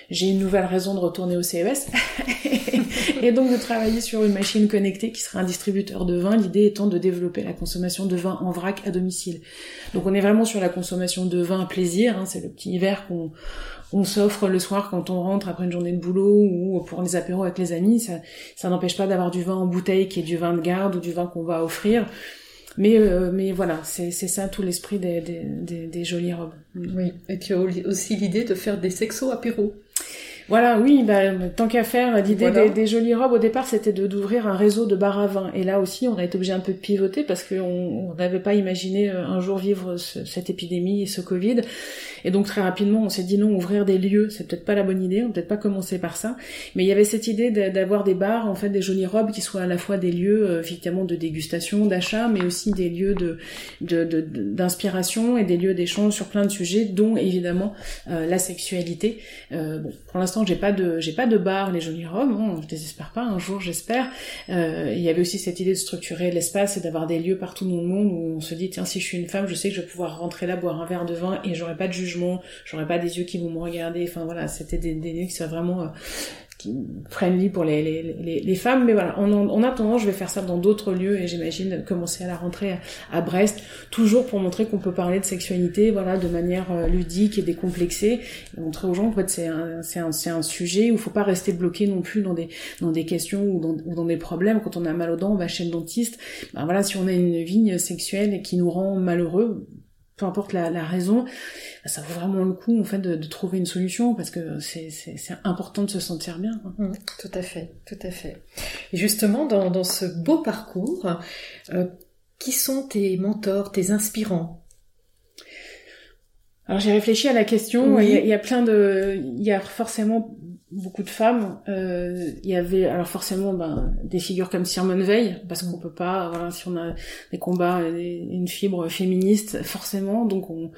j'ai une nouvelle raison de retourner au CES, et donc de travailler sur une machine connectée qui sera un distributeur de vin, l'idée étant de développer la consommation de vin en vrac à domicile. Donc on est vraiment sur la consommation de vin plaisir, hein, c'est le petit verre qu'on on s'offre le soir quand on rentre après une journée de boulot ou pour les apéros avec les amis, ça, ça n'empêche pas d'avoir du vin en bouteille qui est du vin de garde ou du vin qu'on va offrir. Mais, euh, mais voilà, c'est ça tout l'esprit des, des, jolies robes. Oui, et tu as aussi l'idée de faire des sexos apéros. Voilà, oui, bah, tant qu'à faire, l'idée des, jolies robes au départ, c'était de d'ouvrir un réseau de bar à vin. Et là aussi, on a été obligé un peu de pivoter parce qu'on n'avait pas imaginé euh, un jour vivre cette épidémie et ce Covid. Et donc très rapidement, on s'est dit non, ouvrir des lieux, c'est peut-être pas la bonne idée, on peut-être pas commencer par ça. Mais il y avait cette idée d'avoir des bars, en fait, des jolies robes qui soient à la fois des lieux, euh, effectivement, de dégustation, d'achat, mais aussi des lieux de d'inspiration de, et des lieux d'échange sur plein de sujets, dont évidemment euh, la sexualité. Euh, bon, pour l'instant, j'ai pas de j'ai pas de bar, les jolies robes, bon, je désespère pas, un jour, j'espère. Euh, il y avait aussi cette idée de structurer l'espace et d'avoir des lieux partout dans le monde où on se dit tiens, si je suis une femme, je sais que je vais pouvoir rentrer là, boire un verre de vin et j'aurai pas de jugement, j'aurais pas des yeux qui vont me regarder. Enfin voilà, c'était des, des qui soient vraiment euh, qui, friendly pour les, les, les, femmes. Mais voilà, en, en, attendant, je vais faire ça dans d'autres lieux et j'imagine commencer à la rentrée à, Brest, toujours pour montrer qu'on peut parler de sexualité, voilà, de manière euh, ludique et décomplexée, montrer aux gens qu'en fait c'est un, c'est un, c'est un sujet où il faut pas rester bloqué non plus dans des, dans des questions ou dans, ou dans des problèmes. Quand on a mal aux dents, on va chez le dentiste. Ben voilà, si on a une vigne sexuelle qui nous rend malheureux, peu importe la, la, raison, ça vaut vraiment le coup en fait de, de trouver une solution parce que c'est important de se sentir bien. Mmh, tout à fait, tout à fait. Et justement, dans, dans ce beau parcours, euh, qui sont tes mentors, tes inspirants? Alors j'ai réfléchi à la question. Il, y a, il, y a, plein de, il y a forcément beaucoup de femmes. Euh, il y avait alors forcément ben, des figures comme Simone Veil parce qu'on peut pas, voilà, si on a des combats, une fibre féministe, forcément, donc on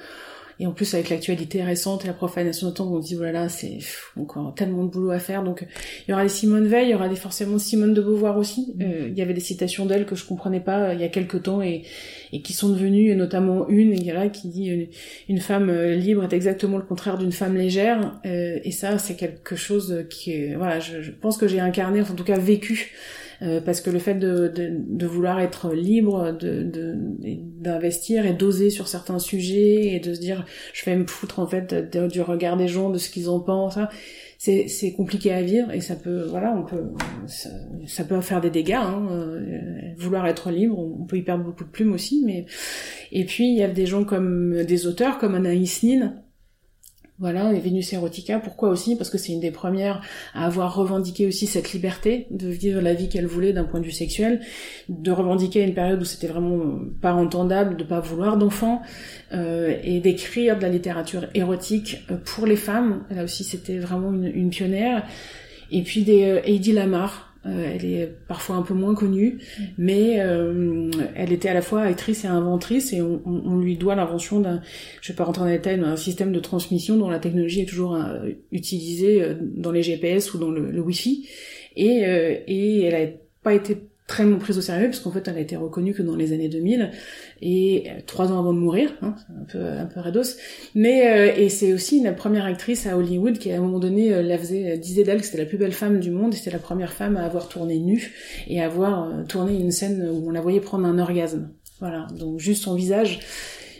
et en plus avec l'actualité récente et la profanation de temps, on se dit voilà, c'est encore tellement de boulot à faire. Donc il y aura des Simone Veil, il y aura des forcément Simone de Beauvoir aussi. Mm. Euh, il y avait des citations d'elle que je comprenais pas euh, il y a quelques temps et, et qui sont devenues, notamment une là, qui dit une, une, femme euh, libre est exactement le contraire d'une femme légère. et ça, c'est quelque chose qui est voilà, je, je pense que j'ai incarné, enfin, en tout cas vécu euh, parce que le fait de, de, de vouloir être libre, de d'investir et d'oser sur certains sujets et de se dire je vais me foutre en fait du regard des gens, de ce qu'ils en pensent, hein, c'est compliqué à vivre et ça peut voilà on peut ça, ça peut faire des dégâts. Hein, euh, vouloir être libre, on peut y perdre beaucoup de plumes aussi, mais et puis il y a des gens comme des auteurs comme Anaïs Nin Voilà, et Vénus Erotica, pourquoi aussi? Parce que c'est une des premières à avoir revendiqué aussi cette liberté de vivre la vie qu'elle voulait d'un point de vue sexuel, de revendiquer une période où c'était vraiment pas entendable de pas vouloir d'enfants, euh, et d'écrire de la littérature érotique euh, pour les femmes. Là aussi, c'était vraiment une, une, pionnière. Et puis des euh, Lamar, euh, elle est parfois un peu moins connue, mais euh, elle était à la fois actrice et inventrice, et on, on, lui doit l'invention d'un, je vais pas rentrer dans les détails, d'un système de transmission dont la technologie est toujours euh, utilisée dans les GPS ou dans le, le Wi-Fi, et, et elle a pas été très prise au sérieux parce qu'en fait elle a été reconnue que dans les années 2000 et trois ans avant de mourir hein, un peu un peu rados. Mais euh, et c'est aussi une première actrice à Hollywood qui à un moment donné euh, la faisait disait d'elle que c'était la plus belle femme du monde et c'était la première femme à avoir tourné nue et à avoir euh, tourné une scène où on la voyait prendre un orgasme. Voilà. Donc juste son visage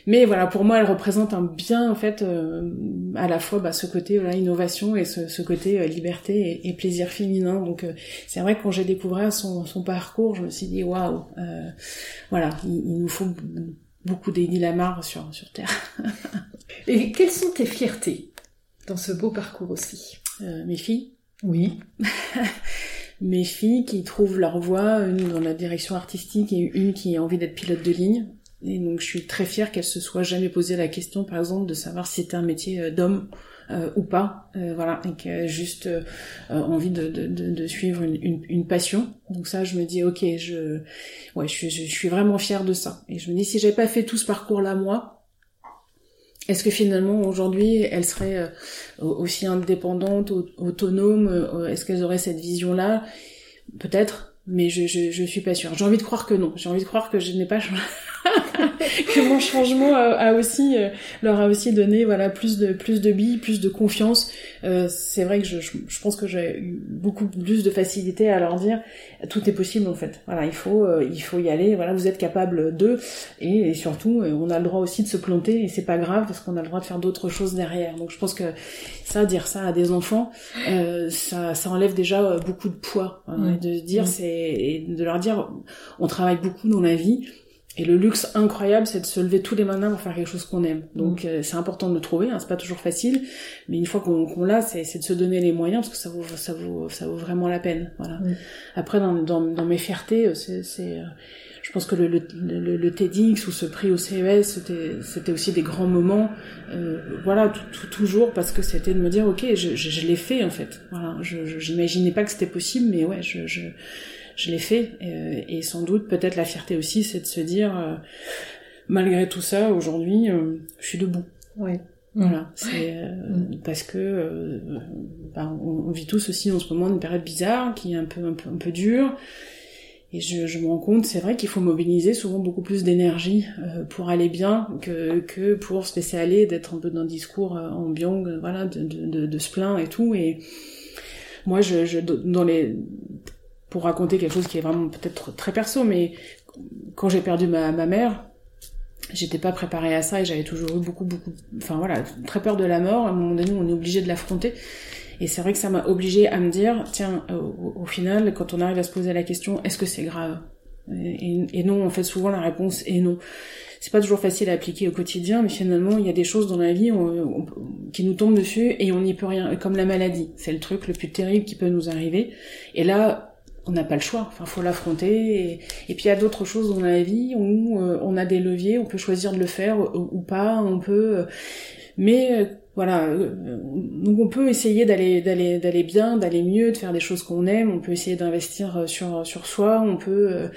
mais voilà, pour moi, elle représente un bien en fait euh, à la fois bah, ce côté voilà, innovation et ce, ce côté euh, liberté et, et, plaisir féminin. Donc euh, c'est vrai que quand j'ai découvert son, son, parcours, je me suis dit waouh, voilà, il, il, nous faut beaucoup d'Eddie Lamar sur sur Terre. et quelles sont tes fiertés dans ce beau parcours aussi? Mes filles? Oui. mes filles qui trouvent leur voie, une dans la direction artistique et une qui a envie d'être pilote de ligne. Et donc je suis très fière qu'elle se soit jamais posé la question, par exemple, de savoir si c'était un métier euh, d'homme euh, ou pas, euh, voilà, et qu'elle a juste euh, envie de, de, de, suivre une, une, une, passion. Donc ça, je me dis, ok, je, ouais, je, je, suis vraiment fière de ça. Et je me dis, si j'avais pas fait tout ce parcours-là moi, est-ce que finalement aujourd'hui elle serait aussi indépendante, autonome Est-ce qu'elles auraient cette vision-là? Peut-être, mais je, je, je suis pas sûre. J'ai envie de croire que non. J'ai envie de croire que je n'ai pas que mon changement a, aussi euh, leur a aussi donné voilà plus de plus de billes, plus de confiance. Euh, c'est vrai que je, je, pense que j'ai eu beaucoup plus de facilité à leur dire tout est possible en fait. Voilà, il faut euh, il faut y aller. Voilà, vous êtes capable de et, surtout on a le droit aussi de se planter et c'est pas grave parce qu'on a le droit de faire d'autres choses derrière. Donc je pense que ça dire ça à des enfants ça ça enlève déjà beaucoup de poids hein, de dire c'est et de leur dire on travaille beaucoup dans la vie et le luxe incroyable, c'est de se lever tous les matins pour faire quelque chose qu'on aime. Donc mm. euh, c'est important de le trouver, hein, c'est pas toujours facile, mais une fois qu'on l'a, c'est de se donner les moyens parce que ça vaut ça vaut ça vaut vraiment la peine. Voilà. Mm. Après dans, dans, dans mes fiertés, euh, c'est euh, je pense que le, le, le, le, TEDx ou ce prix au CES, c'était aussi des grands moments. Euh, voilà, tout, toujours parce que c'était de me dire ok, je, je, je l'ai fait en fait. Voilà, je j'imaginais pas que c'était possible, mais ouais, je, je je l'ai fait. Euh, et, sans doute, peut-être la fierté aussi, c'est de se dire, euh, malgré tout ça, aujourd'hui, euh, je suis debout. Oui. Voilà, c'est parce que bah, on, vit tous aussi en ce moment une période bizarre qui est un peu un peu un peu dure. Et je, je me rends compte, c'est vrai qu'il faut mobiliser souvent beaucoup plus d'énergie pour aller bien que, que pour se laisser aller, d'être un peu dans un discours ambiant, voilà, de, de, de, se plaindre et tout. Et moi, je, je dans les pour raconter quelque chose qui est vraiment peut-être très perso, mais quand j'ai perdu ma, ma mère, j'étais pas préparée à ça et j'avais toujours eu beaucoup, beaucoup, enfin voilà, très peur de la mort. À un moment donné, on est obligé de l'affronter. Et c'est vrai que ça m'a obligé à me dire, tiens, au, final, quand on arrive à se poser la question, est-ce que c'est grave? Et, et, non, en fait, souvent la réponse est non. C'est pas toujours facile à appliquer au quotidien, mais finalement, il y a des choses dans la vie qui nous tombent dessus et on n'y peut rien. Comme la maladie, c'est le truc le plus terrible qui peut nous arriver. Et là, on n'a pas le choix, enfin faut l'affronter. Et, puis il y a d'autres choses dans la vie où euh, on a des leviers, on peut choisir de le faire ou, pas, on peut. Euh, mais euh, voilà, donc on peut essayer d'aller d'aller d'aller bien, d'aller mieux, de faire des choses qu'on aime. On peut essayer d'investir sur sur soi. On peut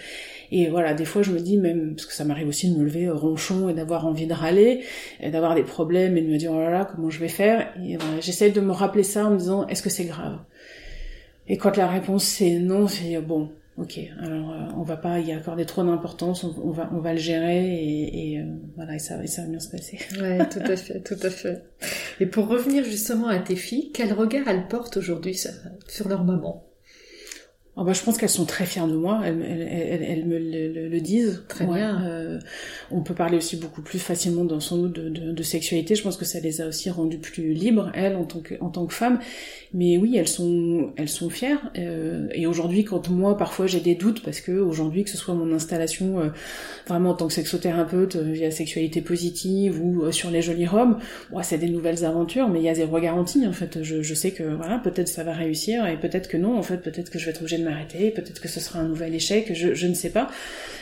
et voilà, des fois je me dis même parce que ça m'arrive aussi de me lever ronchon et d'avoir envie de râler, d'avoir des problèmes et de me dire oh là là comment je vais faire? Voilà, j'essaie de me rappeler ça en me disant est-ce que c'est grave? Et quand la réponse c'est non, c'est bon, ok, alors euh, on va pas y accorder trop d'importance, on, va on va le gérer et, et euh, voilà, et ça, et ça va bien se passer. Ouais, tout à fait, tout à fait. Et pour revenir justement à tes filles, quel regard elles portent aujourd'hui sur leur maman? Oh bah, je pense qu'elles sont très fières de moi, elles, elles, elles, me le, le, disent. Très bien. Euh, on peut parler aussi beaucoup plus facilement dans son doute de, de, de, sexualité. Je pense que ça les a aussi rendues plus libres, elles, en tant que, en tant que femmes. Mais oui, elles sont, elles sont fières. Euh, et aujourd'hui, quand moi, parfois, j'ai des doutes, parce que aujourd'hui, que ce soit mon installation euh, vraiment en tant que sexothérapeute euh, via sexualité positive ou euh, sur les jolies robes, ouais, c'est des nouvelles aventures, mais il y a zéro garantie. En fait, je, je sais que voilà, peut-être ça va réussir et peut-être que non. En fait, peut-être que je vais être obligée de m'arrêter, peut-être que ce sera un nouvel échec. Je, je ne sais pas.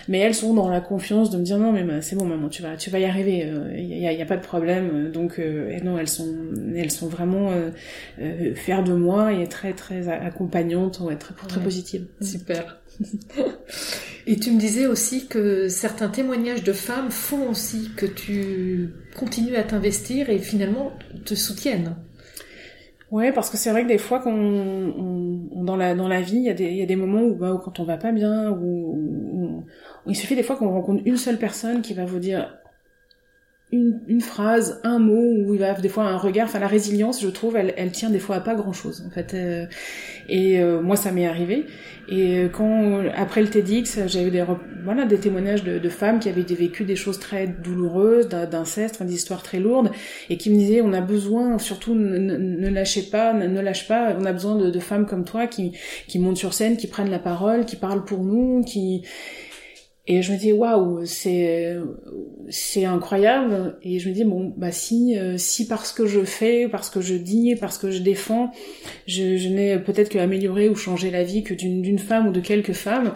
Mais elles sont dans la confiance de me dire non, mais bah, c'est bon, maman, tu vas, tu vas y arriver. Il n'y a, y a, pas de problème. Donc, non, elles sont, elles sont vraiment euh, de moi et très très accompagnante, ouais, très, très ouais. positive. Super. et tu me disais aussi que certains témoignages de femmes font aussi que tu continues à t'investir et finalement te soutiennent. Ouais, parce que c'est vrai que des fois, quand on, on, dans la dans la vie, il y a des il y a des moments où, bah, quand on va pas bien, où, il suffit des fois qu'on rencontre une seule personne qui va vous dire une, une, phrase, un mot, ou il va des fois un regard. Enfin, la résilience, je trouve, elle, elle tient des fois à pas grand-chose, en fait. Euh, et euh, moi, ça m'est arrivé. Et quand après le TEDx, j'ai eu des voilà des témoignages de, de, femmes qui avaient vécu des choses très douloureuses, d'inceste, des histoires très lourdes, et qui me disaient on a besoin, surtout ne, ne lâchez pas, ne, ne, lâche pas, on a besoin de, de femmes comme toi qui qui montent sur scène, qui prennent la parole, qui parlent pour nous, qui et je me dis waouh, c'est c'est incroyable. Et je me dis bon bah si euh, si parce que je fais, parce que je dis, parce que je défends, je, je n'ai peut-être que améliorer ou changer la vie que d'une d'une femme ou de quelques femmes,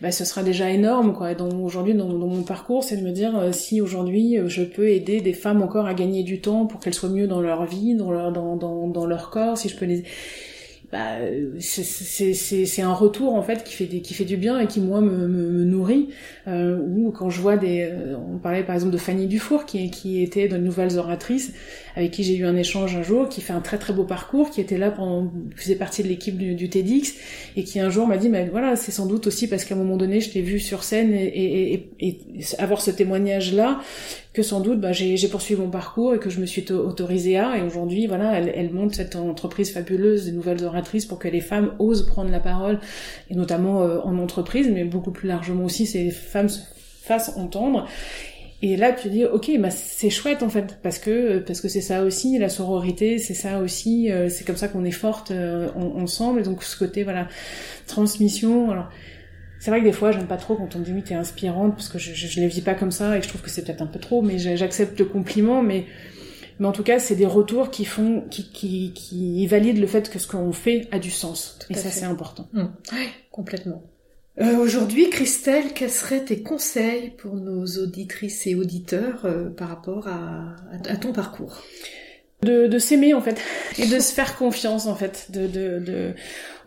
bah ce sera déjà énorme quoi. Donc aujourd'hui dans, dans, mon parcours, c'est de me dire euh, si aujourd'hui euh, je peux aider des femmes encore à gagner du temps pour qu'elles soient mieux dans leur vie, dans leur dans dans, dans leur corps, si je peux les bah, c'est un retour en fait qui fait des, qui fait du bien et qui moi me, me, me nourrit. Euh, ou quand je vois des euh, on parlait par exemple de Fanny Dufour qui qui était de nouvelles oratrices avec qui j'ai eu un échange un jour qui fait un très très beau parcours qui était là pendant faisait partie de l'équipe du, TEDx et qui un jour m'a dit mais voilà c'est sans doute aussi parce qu'à un moment donné je t'ai vu sur scène et, et, et, avoir ce témoignage là que sans doute bah, j'ai poursuivi mon parcours et que je me suis autorisée à et aujourd'hui voilà elle, elle monte cette entreprise fabuleuse des nouvelles oratrices pour que les femmes osent prendre la parole et notamment euh, en entreprise mais beaucoup plus largement aussi ces femmes se fassent entendre et là, tu dis, ok, bah c'est chouette en fait, parce que parce que c'est ça aussi, la sororité, c'est ça aussi, euh, c'est comme ça qu'on est forte euh, ensemble. Et donc ce côté, voilà, transmission. Alors, c'est vrai que des fois, j'aime pas trop quand on me dit oui, t'es inspirante, parce que je, je, je les vis pas comme ça et je trouve que c'est peut-être un peu trop, mais j'accepte le compliment, mais mais en tout cas, c'est des retours qui font, qui, qui, qui valident le fait que ce qu'on fait a du sens. Tout et ça, c'est important. Mmh. Oui, complètement. Euh, Aujourd'hui, Christelle, quels seraient tes conseils pour nos auditrices et auditeurs euh, par rapport à, à, ton parcours? De, de s'aimer en fait. Et de se faire confiance en fait. De, de, de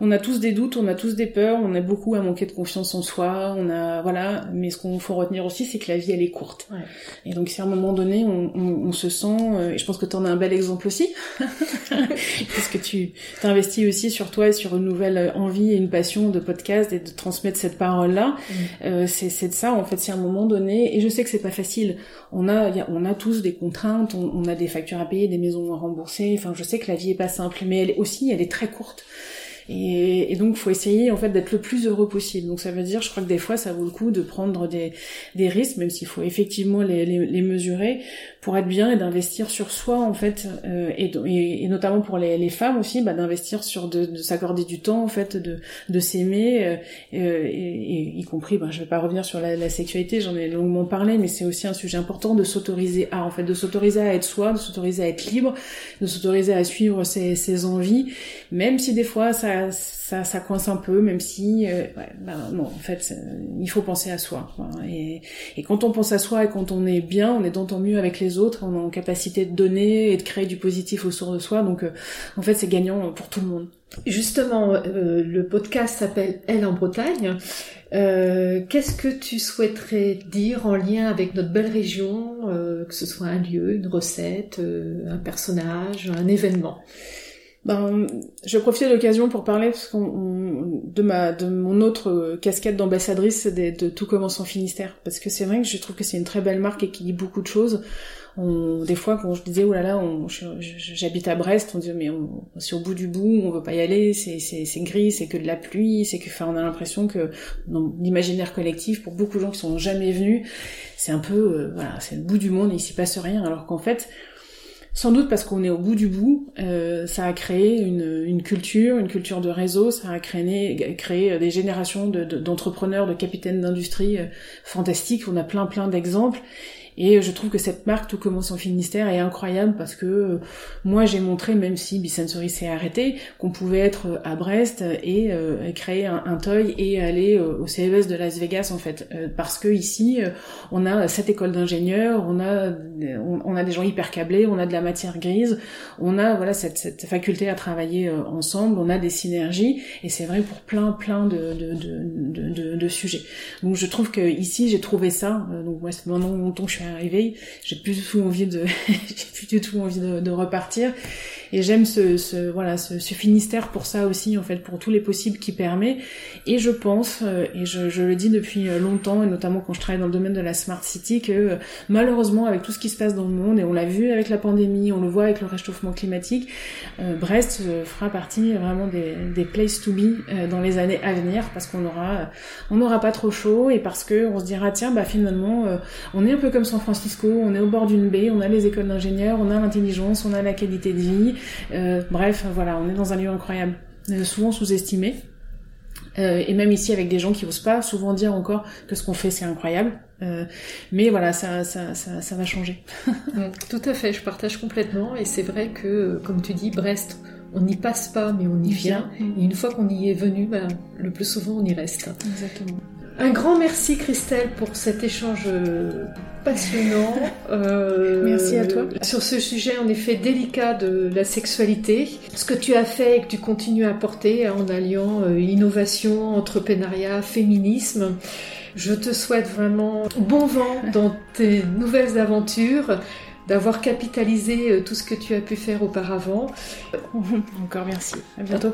on a tous des doutes, on a tous des peurs, on a beaucoup à manquer de confiance en soi, on a voilà, mais ce qu'on faut retenir aussi, c'est que la vie elle est courte. Ouais. Et donc si à un moment donné on, on, on se sent, euh, et je pense que tu en as un bel exemple aussi, parce que tu t'investis aussi sur toi et sur une nouvelle envie et une passion de podcast et de transmettre cette parole là, mm. euh, c'est de ça en fait. Si à un moment donné, et je sais que c'est pas facile, on a y a, on a tous des contraintes, on, on a des factures à payer, des maisons à rembourser. Enfin, je sais que la vie est pas simple, mais elle aussi elle est très courte. Et, et donc, faut essayer en fait d'être le plus heureux possible. Donc, ça veut dire, je crois que des fois, ça vaut le coup de prendre des, des risques, même s'il faut effectivement les, les, les, mesurer, pour être bien et d'investir sur soi en fait, euh, et, et, et, notamment pour les, les femmes aussi, bah, d'investir sur de, de s'accorder du temps en fait, de, de s'aimer, euh, et, y compris, bah, je vais pas revenir sur la, la sexualité, j'en ai longuement parlé, mais c'est aussi un sujet important de s'autoriser à en fait, de s'autoriser à être soi, de s'autoriser à être libre, de s'autoriser à suivre ses, ses envies, même si des fois ça ça, ça, coince un peu, même si, euh, ouais, ben non, en fait, il faut penser à soi. Quoi. Et, et, quand on pense à soi et quand on est bien, on est d'autant mieux avec les autres, on est en capacité de donner et de créer du positif autour de soi. Donc, euh, en fait, c'est gagnant pour tout le monde. Justement, euh, le podcast s'appelle Elle en Bretagne. Euh, Qu'est-ce que tu souhaiterais dire en lien avec notre belle région, euh, que ce soit un lieu, une recette, un personnage, un événement? Ben, je profite de l'occasion pour parler parce qu'on, de ma, de mon autre casquette d'ambassadrice de, de, Tout commence en Finistère, parce que c'est vrai que je trouve que c'est une très belle marque et qui dit beaucoup de choses. On, des fois, quand je disais oh là là, j'habite à Brest, on disait mais on, c'est au bout du bout, on veut pas y aller, c'est, c'est, c'est gris, c'est que de la pluie, c'est que, enfin, on a l'impression que dans l'imaginaire collectif, pour beaucoup de gens qui sont jamais venus, c'est un peu, euh, voilà, c'est le bout du monde, il s'y passe rien, alors qu'en fait, sans doute parce qu'on est au bout du bout, euh, ça a créé une, une, culture, une culture de réseau, ça a créé, créé des générations d'entrepreneurs, de, de, capitaines d'industrie euh, fantastiques. On a plein plein d'exemples. Et je trouve que cette marque Tout commence en Finistère est incroyable parce que euh, moi j'ai montré, même si Bisensory s'est arrêté, qu'on pouvait être à Brest et, euh, créer un, un, toy et aller euh, au CES de Las Vegas en fait. parce que ici on a cette école d'ingénieurs, on a on, a des gens hyper câblés, on a de la matière grise, on a voilà cette, cette faculté à travailler ensemble, on a des synergies et c'est vrai pour plein plein de de, de, de, de, sujets. Donc je trouve que ici j'ai trouvé ça. donc moi c'est maintenant longtemps je suis arrivée, j'ai plus du tout envie de, j'ai plus du tout envie de, repartir. Et j'aime ce, voilà ce, Finistère pour ça aussi en fait, pour tous les possibles qui permet. Et je pense, euh, et je, le dis depuis euh, longtemps, et notamment quand je travaille dans le domaine de la smart city, que euh, malheureusement avec tout ce qui se passe dans le monde, et on l'a vu avec la pandémie, on le voit avec le réchauffement climatique, Brest fera partie vraiment des, places to be dans les années à venir parce qu'on aura, on n'aura pas trop chaud et parce que on se dira tiens bah finalement on est un peu comme San Francisco, on est au bord d'une baie, on a les écoles d'ingénieurs, on a l'intelligence, on a la qualité de vie, euh, bref, voilà, on est dans un lieu incroyable, euh, souvent sous-estimé. Euh, et même ici avec des gens qui osent pas souvent dire encore que ce qu'on fait c'est incroyable. mais voilà, ça, ça, ça, va changer. Tout à fait, je partage complètement. Et c'est vrai que, comme tu dis, Brest, on n'y passe pas, mais on y vient. Et une fois qu'on y est venu, ben, le plus souvent on y reste. Exactement. Un grand merci Christelle pour cet échange passionnant. Euh, merci à toi. Sur ce sujet en effet délicat de la sexualité, ce que tu as fait et que tu continues à porter en alliant euh, innovation, entrepreneuriat, féminisme. Je te souhaite vraiment bon vent dans tes nouvelles aventures d'avoir capitalisé euh, tout ce que tu as pu faire auparavant. Encore merci. À bientôt.